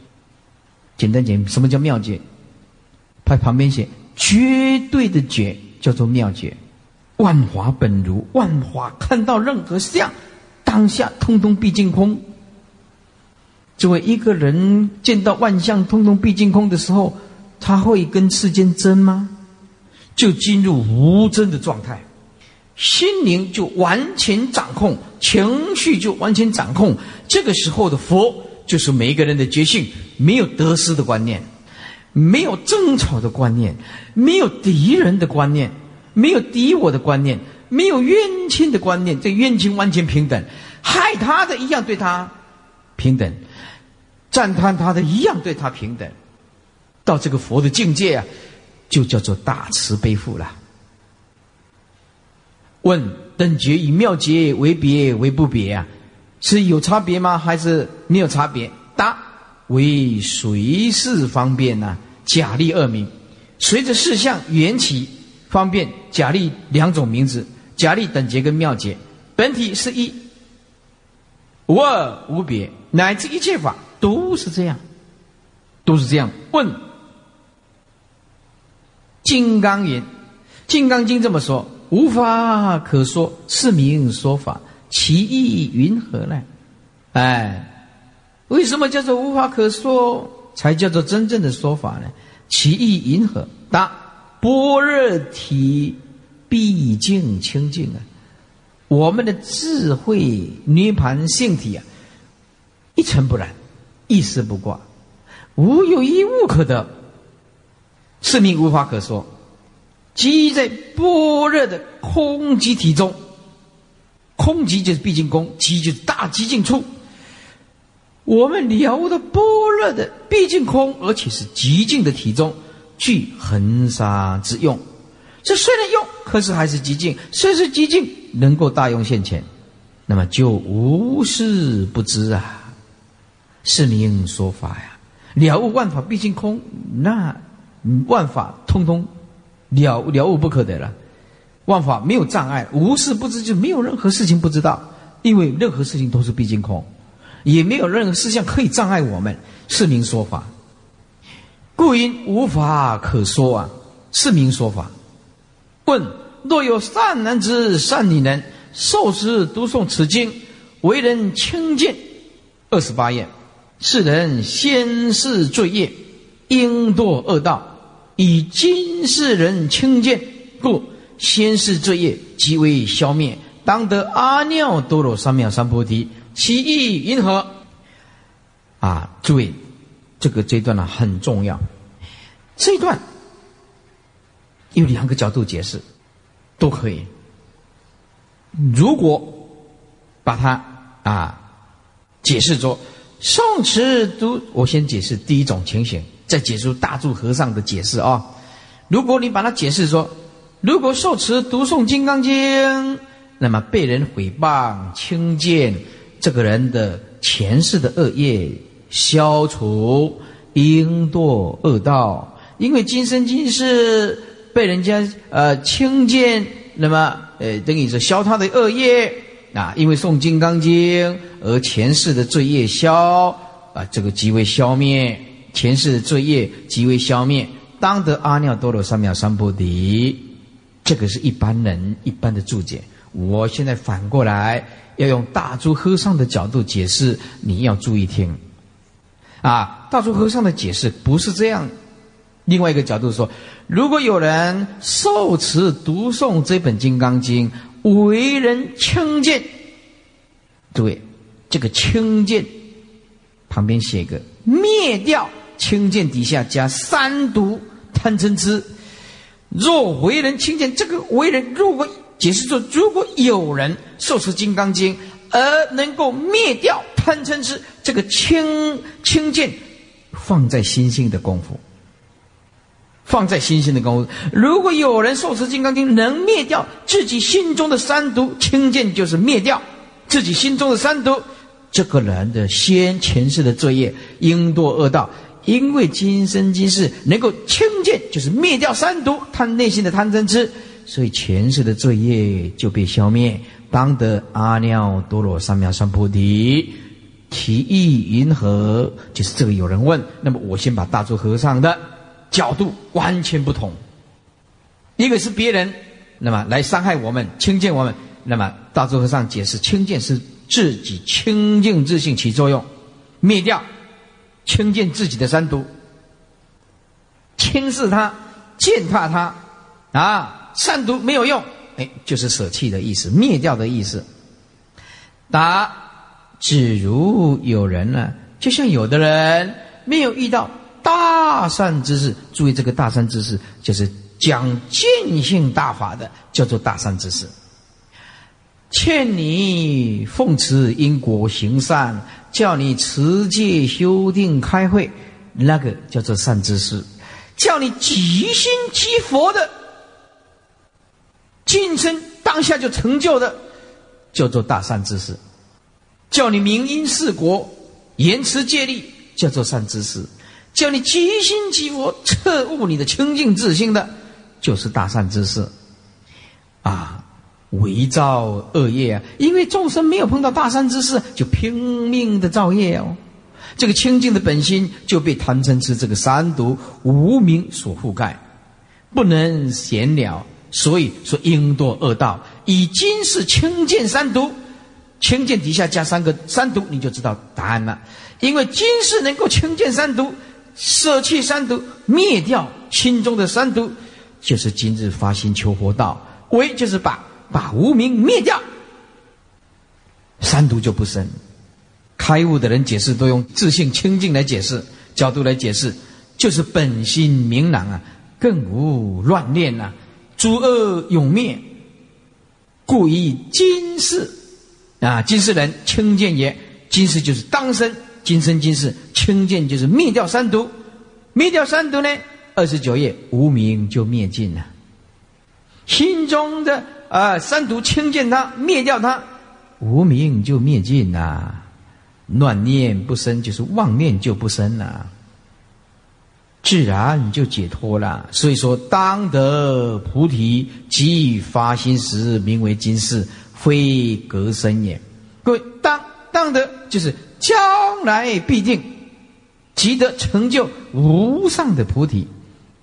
简单讲，什么叫妙觉？他旁边写绝对的觉叫做妙觉，万法本如，万法看到任何相，当下通通毕竟空。作为一个人见到万象通通毕竟空的时候，他会跟世间争吗？就进入无争的状态，心灵就完全掌控，情绪就完全掌控。这个时候的佛，就是每一个人的觉性，没有得失的观念。没有争吵的观念，没有敌人的观念，没有敌我的观念，没有冤亲的观念，这冤亲完全平等，害他的一样对他平等，赞叹他的一样对他平等，到这个佛的境界啊，就叫做大慈悲父了。问等觉与妙觉为别为不别啊？是有差别吗？还是没有差别？答。为随事方便呢？假立二名，随着事项缘起方便，假立两种名字。假立等觉跟妙觉，本体是一，无二无别，乃至一切法都是这样，都是这样。问《金刚言》《金刚经》这么说：无法可说，是名说法，其意云何呢？哎。为什么叫做无法可说，才叫做真正的说法呢？其意云何答：般若体毕竟清净啊，我们的智慧涅盘性体啊，一尘不染，一丝不挂，无有一物可得，是名无法可说。即在般若的空寂体中，空寂就是毕竟空，寂就是大寂静处。我们了悟的般若的毕竟空，而且是极静的体中，具恒沙之用。这虽然用，可是还是极静。虽是极静，能够大用现前，那么就无事不知啊！是名说法呀。了悟万法毕竟空，那万法通通了了悟不可得了。万法没有障碍，无事不知就没有任何事情不知道，因为任何事情都是毕竟空。也没有任何事项可以障碍我们，是名说法，故因无法可说啊，是名说法。问：若有善男子、善女人，受持读诵此经，为人清净，二十八页，世人先世罪业，应堕恶道，以今世人清净，故先世罪业即为消灭，当得阿耨多罗三藐三菩提。其意云何？啊，注意，这个这段呢很重要。这段有两个角度解释，都可以。如果把它啊解释作宋词读，我先解释第一种情形，再解释大柱和尚的解释啊。如果你把它解释说，如果受持读诵《金刚经》，那么被人诽谤轻贱。这个人的前世的恶业消除，应堕恶道，因为今生今世被人家呃轻贱，那么呃等于是消他的恶业啊，因为诵《金刚经》而前世的罪业消啊，这个即为消灭前世的罪业即为消灭，当得阿耨多罗三藐三菩提，这个是一般人一般的注解。我现在反过来。要用大珠和尚的角度解释，你要注意听。啊，大珠和尚的解释不是这样。另外一个角度说，如果有人受持读诵这本《金刚经》，为人清净，对，这个清净旁边写一个灭掉清净底下加三毒贪嗔痴。若为人清净，这个为人如果解释说，如果有人受持《金刚经》而能够灭掉贪嗔痴，这个清清净放在心性的功夫。放在心性的功夫。如果有人受持《金刚经》，能灭掉自己心中的三毒，清净就是灭掉自己心中的三毒。这个人的先前世的罪业应堕恶道，因为今生今世能够清净，就是灭掉三毒，他内心的贪嗔痴，所以前世的罪业就被消灭，当得阿耨多罗三藐三菩提。其意云何？就是这个有人问，那么我先把大珠和尚的。角度完全不同，一个是别人，那么来伤害我们、轻贱我们，那么大智和尚解释，轻贱是自己清净自性起作用，灭掉轻贱自己的三毒，轻视他、践踏他，啊，善毒没有用，哎，就是舍弃的意思，灭掉的意思。答：只如有人呢，就像有的人没有遇到。大善之事，注意这个大善之事，就是讲见性大法的，叫做大善之事。劝你奉持因果行善，叫你持戒修定开会，那个叫做善知识；叫你即心即佛的，今生当下就成就的，叫做大善知识；叫你明因四果，言持戒力，叫做善知识。叫你即心即佛彻悟你的清净自性的，就是大善之事，啊，为造恶业啊！因为众生没有碰到大善之事，就拼命的造业哦。这个清净的本心就被贪嗔痴这个三毒无名所覆盖，不能闲了。所以说应堕恶道，以今世清净三毒，清净底下加三个三毒，你就知道答案了。因为今世能够清净三毒。舍弃三毒，灭掉心中的三毒，就是今日发心求佛道。为就是把把无名灭掉，三毒就不生。开悟的人解释都用自信清净来解释角度来解释，就是本心明朗啊，更无乱念呐，诸恶永灭。故以今世啊，今世人清净也，今世就是当生。今生今世清净就是灭掉三毒，灭掉三毒呢，二十九页无名就灭尽了。心中的啊三毒清净它，灭掉它，无名就灭尽了。乱念不生，就是妄念就不生了，自然就解脱了。所以说，当得菩提即发心时，名为今世，非隔生也。各位，当当得就是。将来必定即得成就无上的菩提，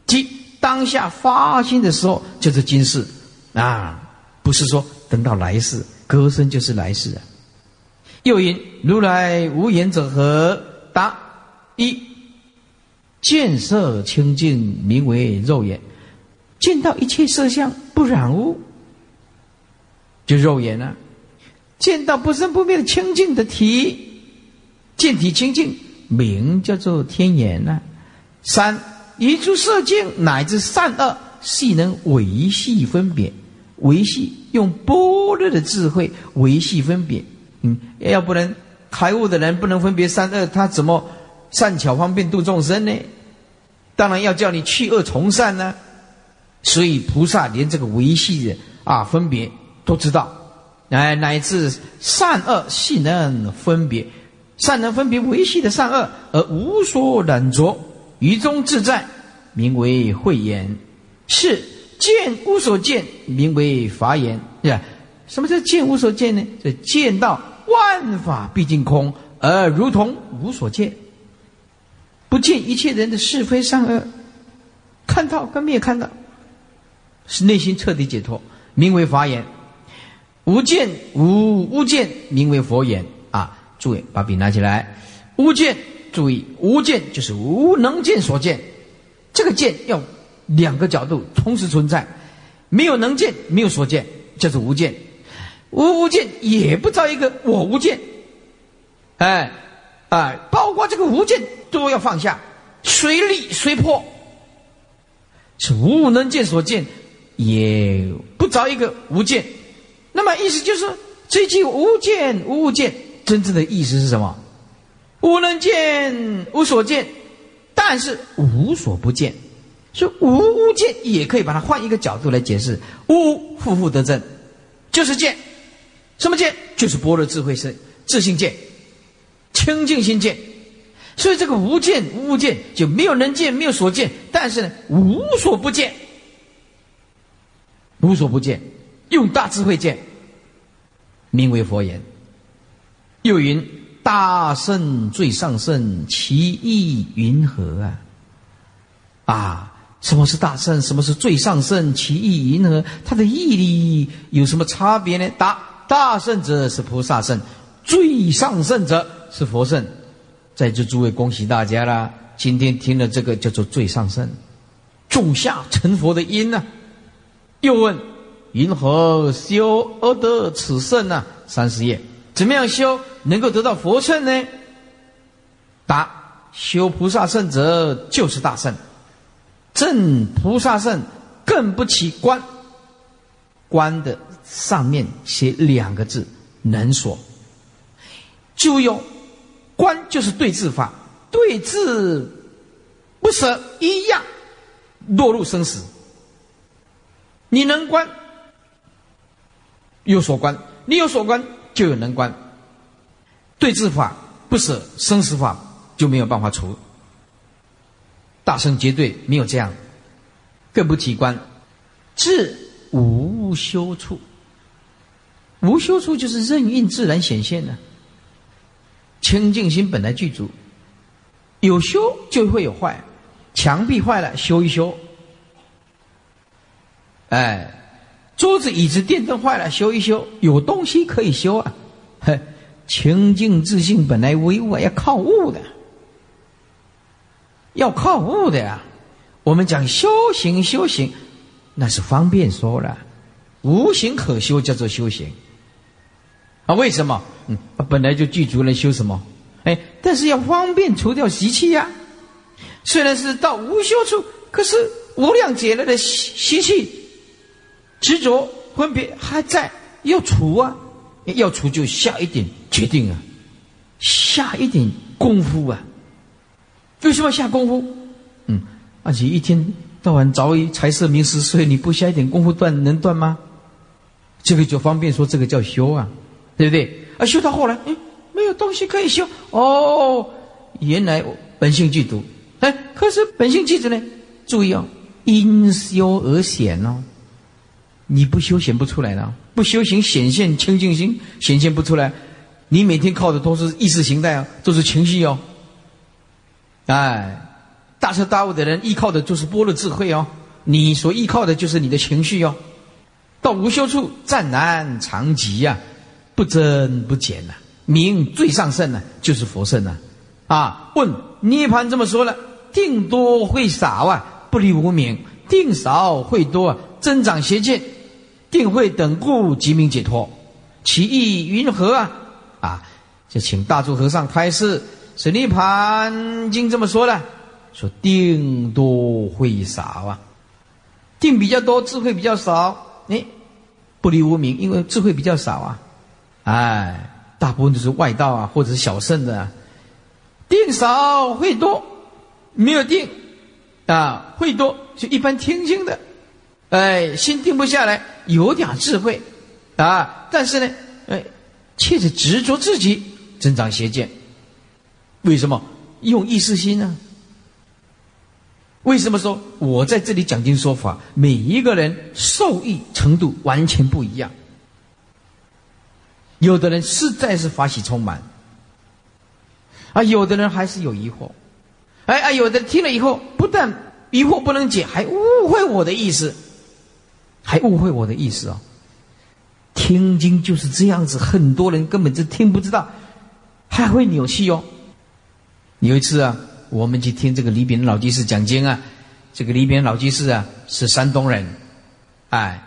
即当下发心的时候就是今世啊，不是说等到来世，隔生就是来世啊。又因如来无言者何？答：一见色清净，名为肉眼；见到一切色相不染污，就肉眼啊；见到不生不灭的清净的体。见体清净，名叫做天眼呐。三一处色境乃至善恶，系能维系分别，维系用般若的智慧维系分别。嗯，要不然开悟的人不能分别善恶，他怎么善巧方便度众生呢？当然要叫你去恶从善呢。所以菩萨连这个维系的啊分别都知道，哎，乃至善恶系能分别。善能分别维系的善恶，而无所染着，于中自在，名为慧眼；是见无所见，名为法眼。是吧？什么叫见无所见呢？这见到万法毕竟空，而如同无所见，不见一切人的是非善恶，看到跟没有看到，是内心彻底解脱，名为法眼；无见无无见，名为佛眼。诸位，把笔拿起来。无见注意，无见就是无能见所见，这个见要两个角度同时存在，没有能见，没有所见，叫做无见；无无见也不造一个我无见，哎，哎，包括这个无见都要放下，随立随破，是无能见所见，也不着一个无见。那么意思就是，这句无见无物见，真正的意思是什么？无能见，无所见，但是无所不见，所以无无见也可以把它换一个角度来解释。无负负得正，就是见，什么见？就是般若智慧是自性见，清净心见。所以这个无见无物见就没有能见，没有所见，但是呢，无所不见，无所不见，用大智慧见，名为佛言。又云。大圣最上圣，其意云何啊？啊，什么是大圣？什么是最上圣？其意云何？它的义力有什么差别呢？答：大圣者是菩萨圣，最上圣者是佛圣。在这诸位，恭喜大家啦！今天听了这个叫做最上圣，种下成佛的因呢。又问：云何修而得此圣呢？三十页。怎么样修能够得到佛圣呢？答：修菩萨圣者就是大圣，正菩萨圣更不起观。观的上面写两个字：能所。就用观就是对治法，对治不舍一样，落入生死。你能观，有所观，你有所观。就有能观，对治法不舍生死法就没有办法除。大圣绝对没有这样，更不提观，智无修处，无修处就是任运自然显现的。清净心本来具足，有修就会有坏，墙壁坏了修一修，哎。桌子、椅子、电灯坏了，修一修，有东西可以修啊！嘿，清净自信本来唯物，要靠物的，要靠物的呀。我们讲修行，修行那是方便说了，无形可修叫做修行啊？为什么？嗯，本来就具足了，修什么？哎，但是要方便除掉习气呀。虽然是到无修处，可是无量劫来的习习气。执着分别还在，要除啊，要除就下一点决定啊，下一点功夫啊。为什么下功夫？嗯，而且一天到晚早已财色名食睡，你不下一点功夫断能断吗？这个就方便说，这个叫修啊，对不对？啊，修到后来，嗯，没有东西可以修哦，原来本性具足，哎，可是本性具足呢？注意哦，因修而显哦。你不修显不出来的，不修行显现清净心显现不出来。你每天靠的都是意识形态啊，都是情绪哦。哎，大彻大悟的人依靠的就是般若智慧哦。你所依靠的就是你的情绪哦。到无修处暂难长极呀，不增不减呐。名最上圣呢，就是佛圣呐。啊，问涅盘这么说了，定多会少啊，不离无明；定少会多，增长邪见。定慧等故即名解脱，其意云何啊？啊，就请大珠和尚开示。《舍利盘经》这么说的：说定多慧少啊，定比较多，智慧比较少。哎，不离无明，因为智慧比较少啊。哎，大部分都是外道啊，或者是小圣的。定少会多，没有定啊，会多就一般听经的。哎，心定不下来，有点智慧，啊，但是呢，哎，却是执着自己，增长邪见。为什么用意识心呢？为什么说我在这里讲经说法，每一个人受益程度完全不一样？有的人实在是法喜充满，啊，有的人还是有疑惑，哎哎，有的人听了以后，不但疑惑不能解，还误会我的意思。还误会我的意思哦。听经就是这样子，很多人根本就听不知道，还会扭曲哦。有一次啊，我们去听这个李炳老居士讲经啊，这个李炳老居士啊是山东人，哎，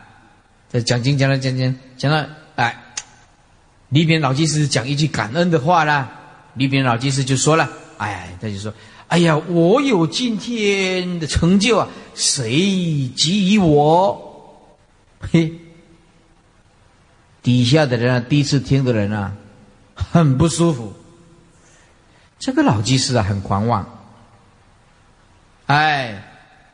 在讲经讲了讲讲讲了，哎，李炳老居士讲一句感恩的话啦，李炳老居士就说了，哎，他就说，哎呀，我有今天的成就啊，谁给予我？嘿。底下的人啊，第一次听的人啊，很不舒服。这个老居士啊，很狂妄。哎，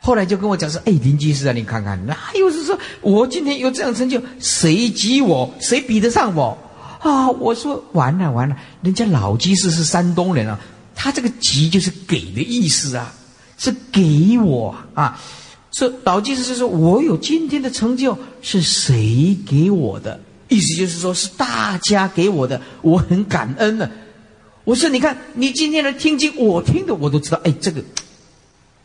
后来就跟我讲说：“哎，林居士啊，你看看，哪有是说我今天有这样成就，谁及我？谁比得上我？”啊，我说完了完了，人家老居士是山东人啊，他这个“及”就是给的意思啊，是给我啊。说老居士是说我有今天的成就，是谁给我的？意思就是说，是大家给我的，我很感恩的。我说，你看，你今天的听经，我听的我都知道。哎，这个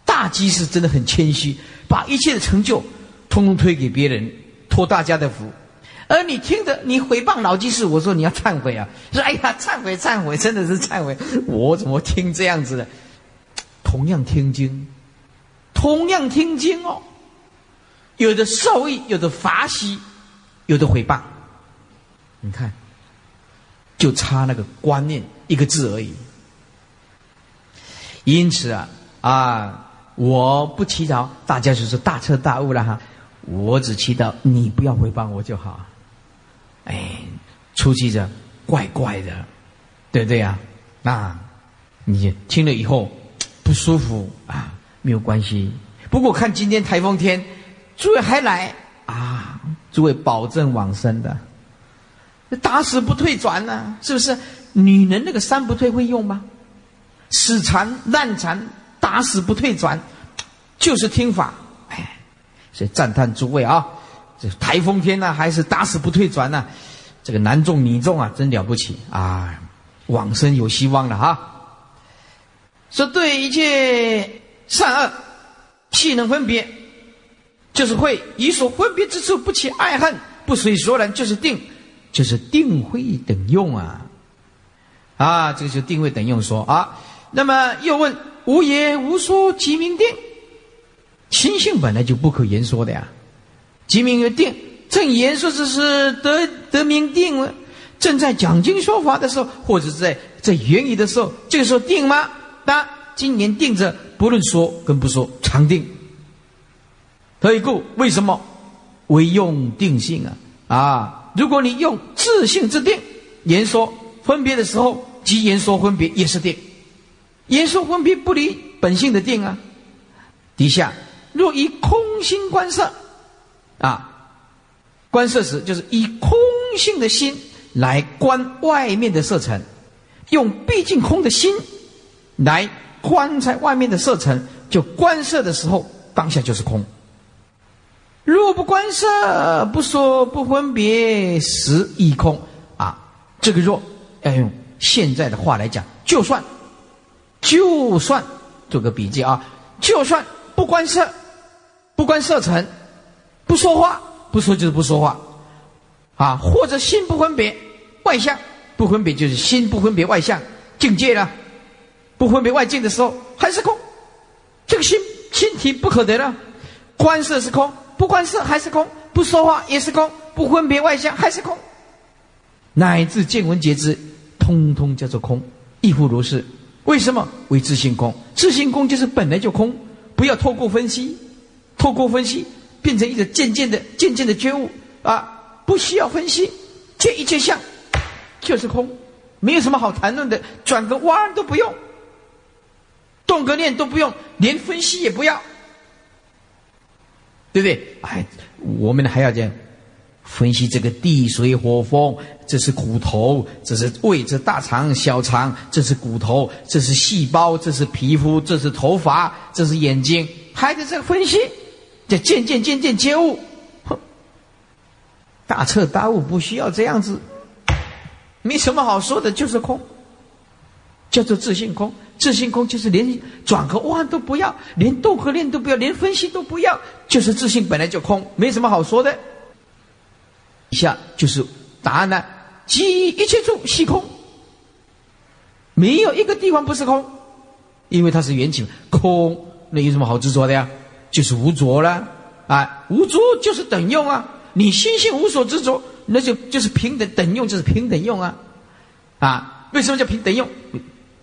大居士真的很谦虚，把一切的成就通通推给别人，托大家的福。而你听的，你诽谤老居士，我说你要忏悔啊！说哎呀，忏悔忏悔，真的是忏悔。我怎么听这样子的？同样听经，同样听经哦，有的受益，有的罚息，有的回谤。你看，就差那个观念一个字而已。因此啊啊，我不祈祷大家就是大彻大悟了哈，我只祈祷你不要回谤我就好。哎，出去的怪怪的，对不对呀？那你听了以后不舒服啊，没有关系。不过看今天台风天，诸位还来啊？诸位保证往生的。打死不退转呢？是不是？女人那个三不退会用吗？死缠烂缠，打死不退转，就是听法。哎，所以赞叹诸位啊！这台风天呢，还是打死不退转呢？这个男众女众啊，真了不起啊！往生有希望了哈。说对一切善恶，气能分别，就是会以所分别之处不起爱恨，不随所然，就是定。就是定慧等用啊，啊，这个就定慧等用说啊。那么又问无言无说即名定，心性本来就不可言说的呀，即名曰定。正言说之是得得名定了。正在讲经说法的时候，或者是在在言语的时候，这个时候定吗？当今年定着，不论说跟不说，常定。可以故？为什么？为用定性啊啊！如果你用自性之定言说分别的时候，即言说分别也是定，言说分别不离本性的定啊。底下若以空心观色，啊，观色时就是以空性的心来观外面的色尘，用毕竟空的心来观在外面的色尘，就观色的时候当下就是空。若不观色，不说不分别，实亦空啊！这个若要用现在的话来讲，就算就算做个笔记啊，就算不观色，不观色尘，不说话，不说就是不说话啊，或者心不分别外相，不分别就是心不分别外相境界了，不分别外境的时候还是空，这个心心体不可得了，观色是空。不观色还是空，不说话也是空，不分别外相还是空，乃至见闻觉知，通通叫做空，亦复如是。为什么？为自性空？自性空就是本来就空，不要透过分析，透过分析变成一个渐渐的、渐渐的觉悟。啊！不需要分析，见一切相就是空，没有什么好谈论的，转个弯都不用，动个念都不用，连分析也不要。对不对？哎，我们还要这样分析这个地水火风，这是骨头，这是胃，这大肠、小肠，这是骨头，这是细胞，这是皮肤，这是头发，这是眼睛，还得这分析，这渐渐渐渐觉悟，哼，大彻大悟不需要这样子，没什么好说的，就是空，叫做自性空。自性空就是连转和弯都不要，连动和念都不要，连分析都不要，就是自性本来就空，没什么好说的。以下就是答案呢：即一切处悉空，没有一个地方不是空，因为它是缘起，空那有什么好执着的呀？就是无着了啊，无着就是等用啊。你心性无所执着，那就就是平等等用，就是平等用啊啊！为什么叫平等用？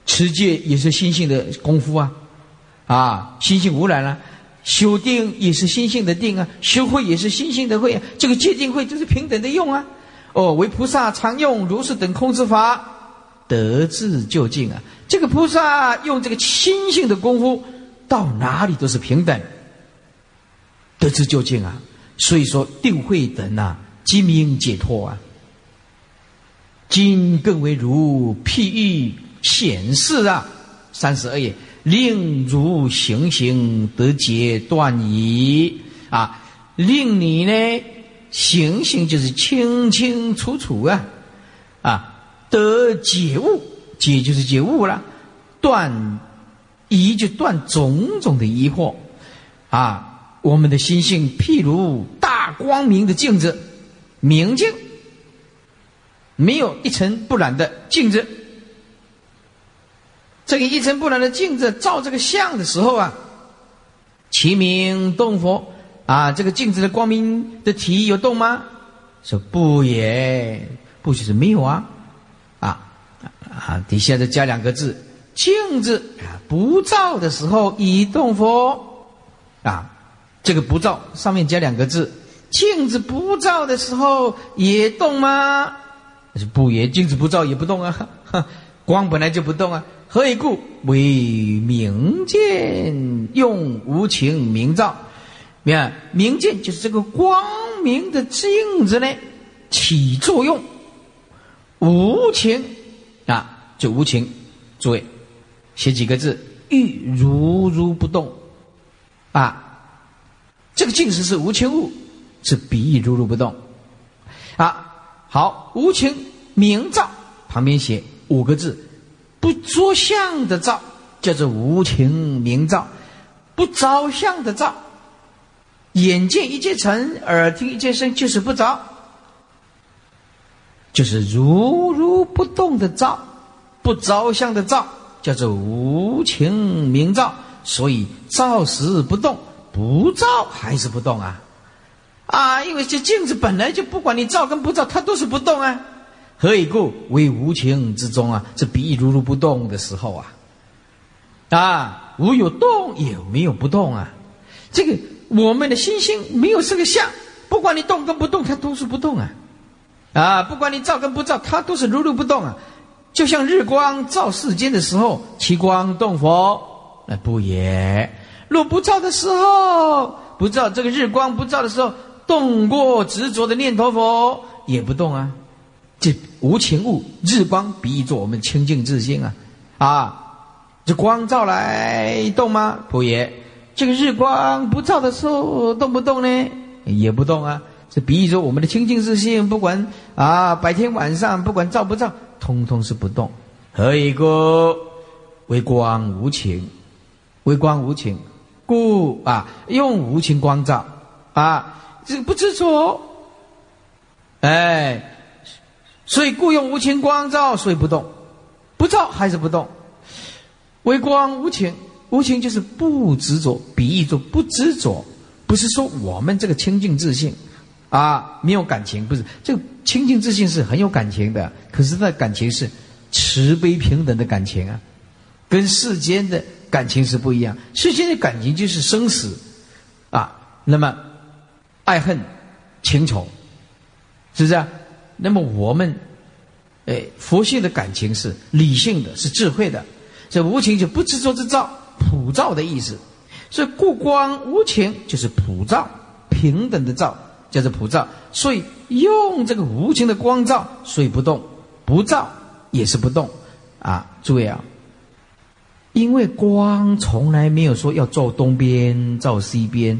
持戒也是心性的功夫啊啊！心性无染了，修定也是心性的定啊，修慧也是心性的慧啊。这个戒定慧就是平等的用啊。哦，为菩萨常用如是等空之法，得智究竟啊。这个菩萨用这个心性的功夫，到哪里都是平等，得知究竟啊。所以说定慧等呐，即名解脱啊。今更为如譬喻显示啊，三十二页，令如行行得解断矣啊，令你呢行行就是清清楚楚啊啊得解悟，解就是解悟了，断疑就断种种的疑惑啊。我们的心性譬如大光明的镜子，明镜，没有一尘不染的镜子。这个一尘不染的镜子照这个相的时候啊，其名动佛啊，这个镜子的光明的体有动吗？说不也，不许是没有啊？啊啊，底下再加两个字，镜子啊不照的时候已动佛啊。这个不照上面加两个字，镜子不照的时候也动吗？是不也？镜子不照也不动啊，光本来就不动啊。何以故？为明见用无情明照。你看，明见就是这个光明的镜子呢，起作用。无情啊，就无情。诸位，写几个字，欲如如不动啊。这个镜子是无情物，是比喻如如不动，啊，好，无情明照，旁边写五个字，不着相的照叫做无情明照，不着相的照，眼见一切尘，耳听一切声，就是不着，就是如如不动的照，不着相的照叫做无情明照，所以照时不动。不照还是不动啊？啊，因为这镜子本来就不管你照跟不照，它都是不动啊。何以故？为无情之中啊，这比喻如如不动的时候啊，啊，无有动也没有不动啊。这个我们的心性没有这个相，不管你动跟不动，它都是不动啊。啊，不管你照跟不照，它都是如如不动啊。就像日光照世间的时候，其光动佛？那不也。若不照的时候，不照这个日光不照的时候，动过执着的念头佛？也不动啊。这无情物，日光比喻作我们清净自性啊。啊，这光照来动吗？不也。这个日光不照的时候，动不动呢？也不动啊。这比喻说我们的清净自性，不管啊白天晚上，不管照不照，通通是不动。何以故？为光无情，为光无情。故啊，用无情光照啊，这不知足，哎，所以故用无情光照，所以不动，不照还是不动。微光无情，无情就是不执着，比喻作不执着，不是说我们这个清净自信啊没有感情，不是这个清净自信是很有感情的，可是那感情是慈悲平等的感情啊，跟世间的。感情是不一样，世间的感情就是生死，啊，那么爱恨情仇，是不是？啊？那么我们，哎，佛性的感情是理性的，是智慧的，这无情就不执着之照，普照的意思。所以故光无情就是普照，平等的照叫做普照。所以用这个无情的光照，所以不动；不照也是不动。啊，注意啊。因为光从来没有说要照东边、照西边，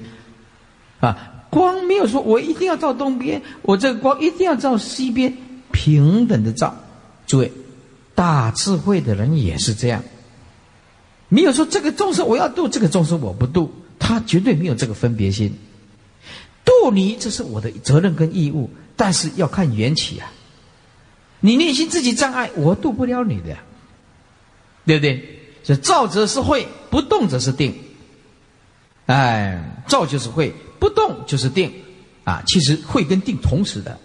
啊，光没有说我一定要照东边，我这个光一定要照西边，平等的照。诸位，大智慧的人也是这样，没有说这个众生我要度，这个众生我不度，他绝对没有这个分别心。度你这是我的责任跟义务，但是要看缘起啊。你内心自己障碍，我度不了你的，对不对？这造则是会，不动则是定。哎，造就是会，不动就是定。啊，其实会跟定同时的。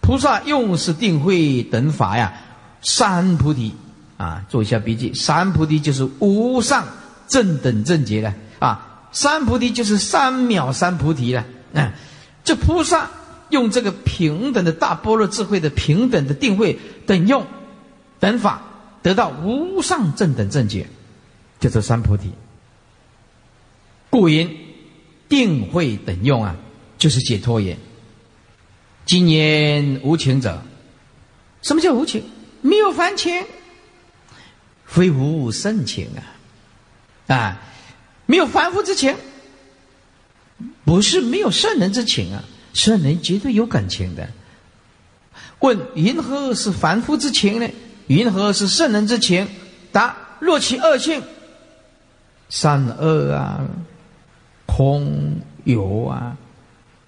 菩萨用是定慧等法呀，三菩提啊，做一下笔记。三菩提就是无上正等正觉了啊，三菩提就是三藐三菩提了。嗯，这菩萨用这个平等的大般若智慧的平等的定慧等用等法，得到无上正等正觉，就这三菩提。故云定慧等用啊，就是解脱也。今年无情者，什么叫无情？没有凡情，非无圣情啊！啊，没有凡夫之情，不是没有圣人之情啊！圣人绝对有感情的。问：云何是凡夫之情呢？云何是圣人之情？答：若其恶性，善恶啊，空有啊，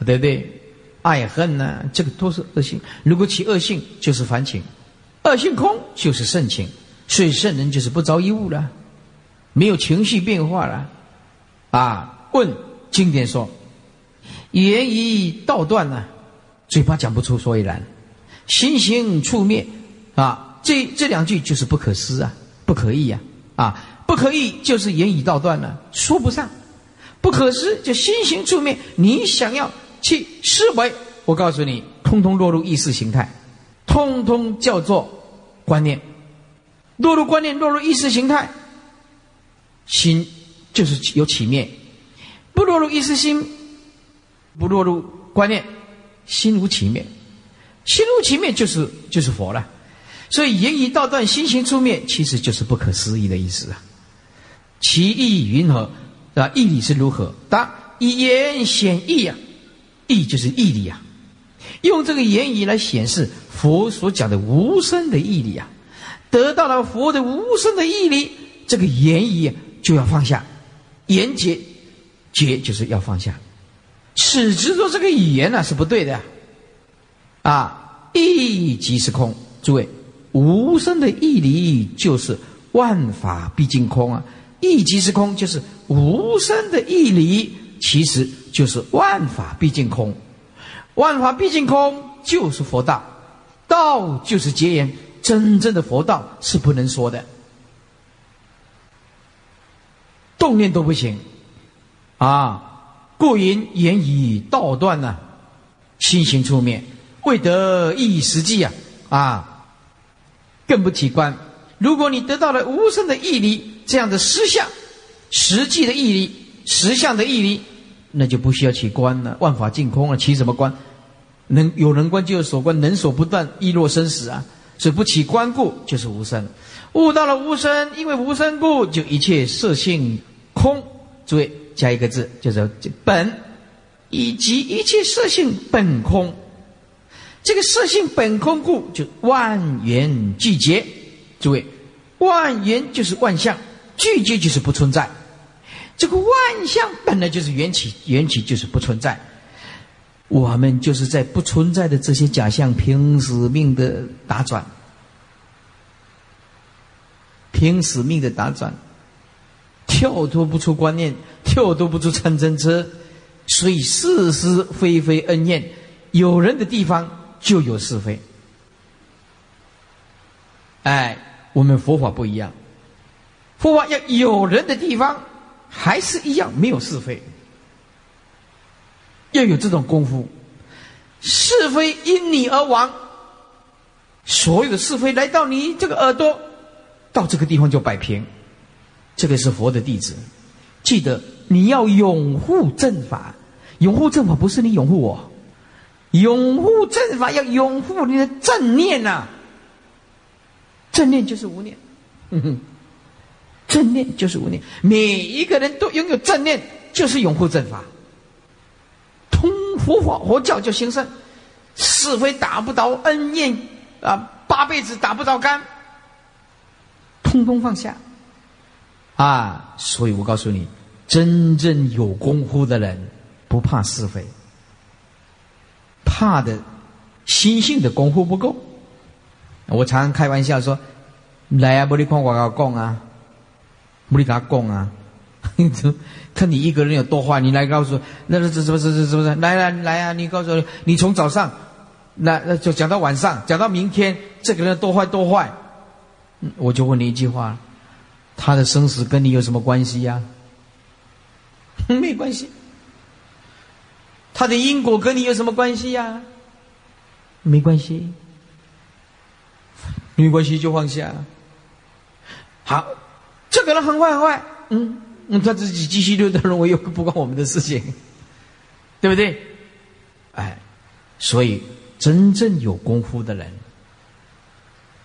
对不对？爱恨呢，这个都是恶性。如果起恶性，就是凡情；恶性空，就是圣情。所以圣人就是不着一物了，没有情绪变化了。啊，问经典说，言语道断呢，嘴巴讲不出所以然，心行处灭啊，这这两句就是不可思啊，不可意呀，啊，不可意就是言语道断了，说不上；不可思就心行处灭，你想要。去思维，我告诉你，通通落入意识形态，通通叫做观念。落入观念，落入意识形态，心就是有起灭；不落入意识心，不落入观念，心无起灭。心无起灭就是就是佛了。所以言语道断，心行出灭，其实就是不可思议的意思啊。其意云何？啊，义理是如何？答：以言显义呀。义就是义理啊，用这个言语来显示佛所讲的无声的义理啊，得到了佛的无声的义理，这个言语就要放下，言结结就是要放下，此执着这个语言呢是不对的，啊，义即是空，诸位，无声的义理就是万法毕竟空啊，一即是空，就是无声的义理。其实就是万法毕竟空，万法毕竟空就是佛道，道就是结言，真正的佛道是不能说的，动念都不行，啊，故云言以道断呢，心行出面，未得意实际啊，啊，更不体观。如果你得到了无声的义理，这样的实相，实际的义理，实相的义理。那就不需要起观了，万法尽空了，起什么观？能有人观就有所观，能所不断，亦若生死啊！所以不起观故，就是无生。悟到了无生，因为无生故，就一切色性空。诸位加一个字，就是本，以及一切色性本空。这个色性本空故，就万缘俱结。诸位，万缘就是万象，拒绝就是不存在。这个万象本来就是缘起，缘起就是不存在。我们就是在不存在的这些假象凭死命的打转，凭死命的打转，跳脱不出观念，跳脱不出参真车，所以是是非非恩怨，有人的地方就有是非。哎，我们佛法不一样，佛法要有人的地方。还是一样，没有是非，要有这种功夫。是非因你而亡，所有的是非来到你这个耳朵，到这个地方就摆平。这个是佛的弟子，记得你要拥护正法，拥护正法不是你拥护我，拥护正法要拥护你的正念呐。正念就是无念。哼哼。正念就是无念，每一个人都拥有正念，就是拥护正法。通佛法佛教就兴盛，是非打不着，恩怨啊，八辈子打不着干，通通放下。啊，所以我告诉你，真正有功夫的人不怕是非，怕的心性的功夫不够。我常常开玩笑说：“来啊，不你看我要供啊。”不你给他供啊！看你一个人有多坏，你来告诉那那这什么这这什么？来来来啊！你告诉我，你从早上那那就讲到晚上，讲到明天，这个人多坏多坏。我就问你一句话：他的生死跟你有什么关系呀？没关系。他的因果跟你有什么关系呀？没关系。没关系就放下。好，这个人很坏很坏，嗯。嗯，他自己继续就认为又不关我们的事情，对不对？哎，所以真正有功夫的人，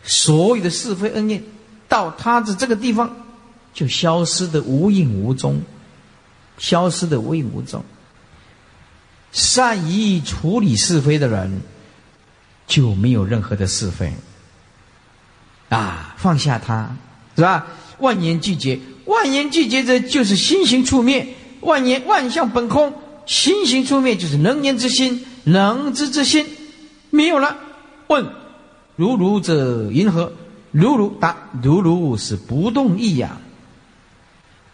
所有的是非恩怨，到他的这个地方就消失的无影无踪，消失的无影无踪。善于处理是非的人，就没有任何的是非。啊，放下他，是吧？万言俱绝。万言俱绝者，就是心行处灭；万言万象本空，心行处灭就是能言之心、能知之心，没有了。问：如如者云何？如如答：如如是不动意呀。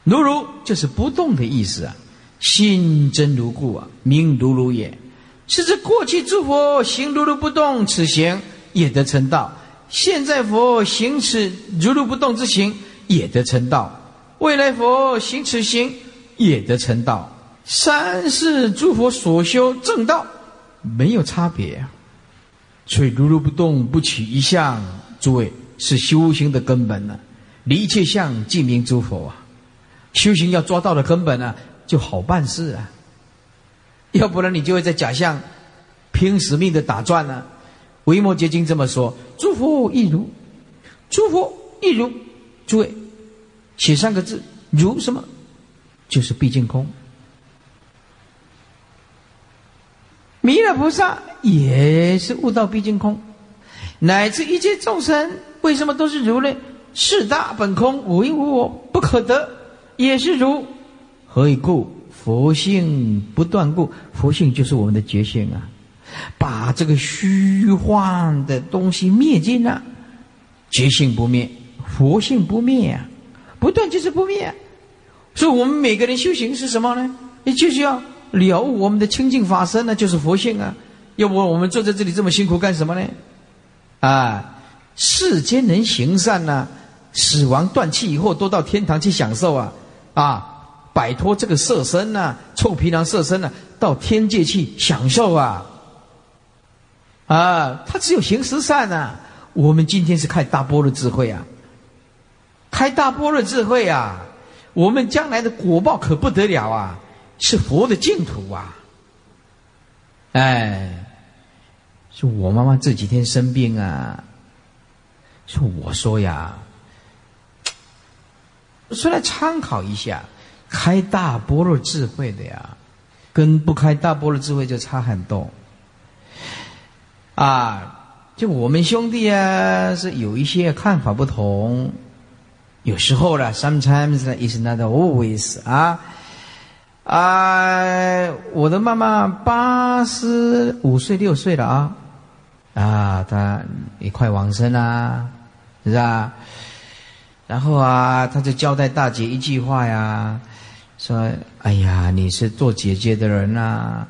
如如就是不动的意思啊。心真如故啊，名如如也。是指过去诸佛行如如不动此行，也得成道；现在佛行此如如不动之行，也得成道。未来佛行此行，也得成道。三世诸佛所修正道，没有差别。所以如如不动，不起一相，诸位是修行的根本呢。离一切相，即名诸佛啊。修行要抓到的根本呢，就好办事啊。要不然你就会在假象拼死命的打转呢。维摩诘经这么说：诸佛亦如，诸佛亦如，诸位。写三个字，如什么？就是毕竟空。弥勒菩萨也是悟道毕竟空，乃至一切众生，为什么都是如呢？四大本空，无因无我，不可得，也是如。何以故？佛性不断故。佛性就是我们的觉性啊，把这个虚幻的东西灭尽了，觉性不灭，佛性不灭啊。不断就是不灭，所以我们每个人修行是什么呢？也就是要了悟我们的清净法身呢，就是佛性啊。要不我们坐在这里这么辛苦干什么呢？啊，世间人行善呢，死亡断气以后都到天堂去享受啊，啊，摆脱这个色身呐，臭皮囊色身呐，到天界去享受啊。啊，他只有行十善呐。我们今天是看大波的智慧啊。开大波的智慧啊，我们将来的果报可不得了啊！是佛的净土啊！哎，是我妈妈这几天生病啊，是我说呀，说来参考一下，开大波的智慧的呀，跟不开大波的智慧就差很多。啊，就我们兄弟啊，是有一些看法不同。有时候呢，sometimes is not always 啊啊！我的妈妈八十五岁六岁了啊啊，她也快往生啦，是吧？然后啊，他就交代大姐一句话呀，说：“哎呀，你是做姐姐的人呐，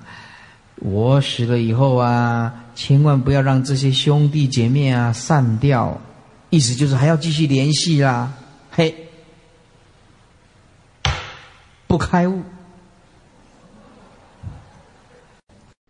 我死了以后啊，千万不要让这些兄弟姐妹啊散掉，意思就是还要继续联系啦。”嘿，不开悟。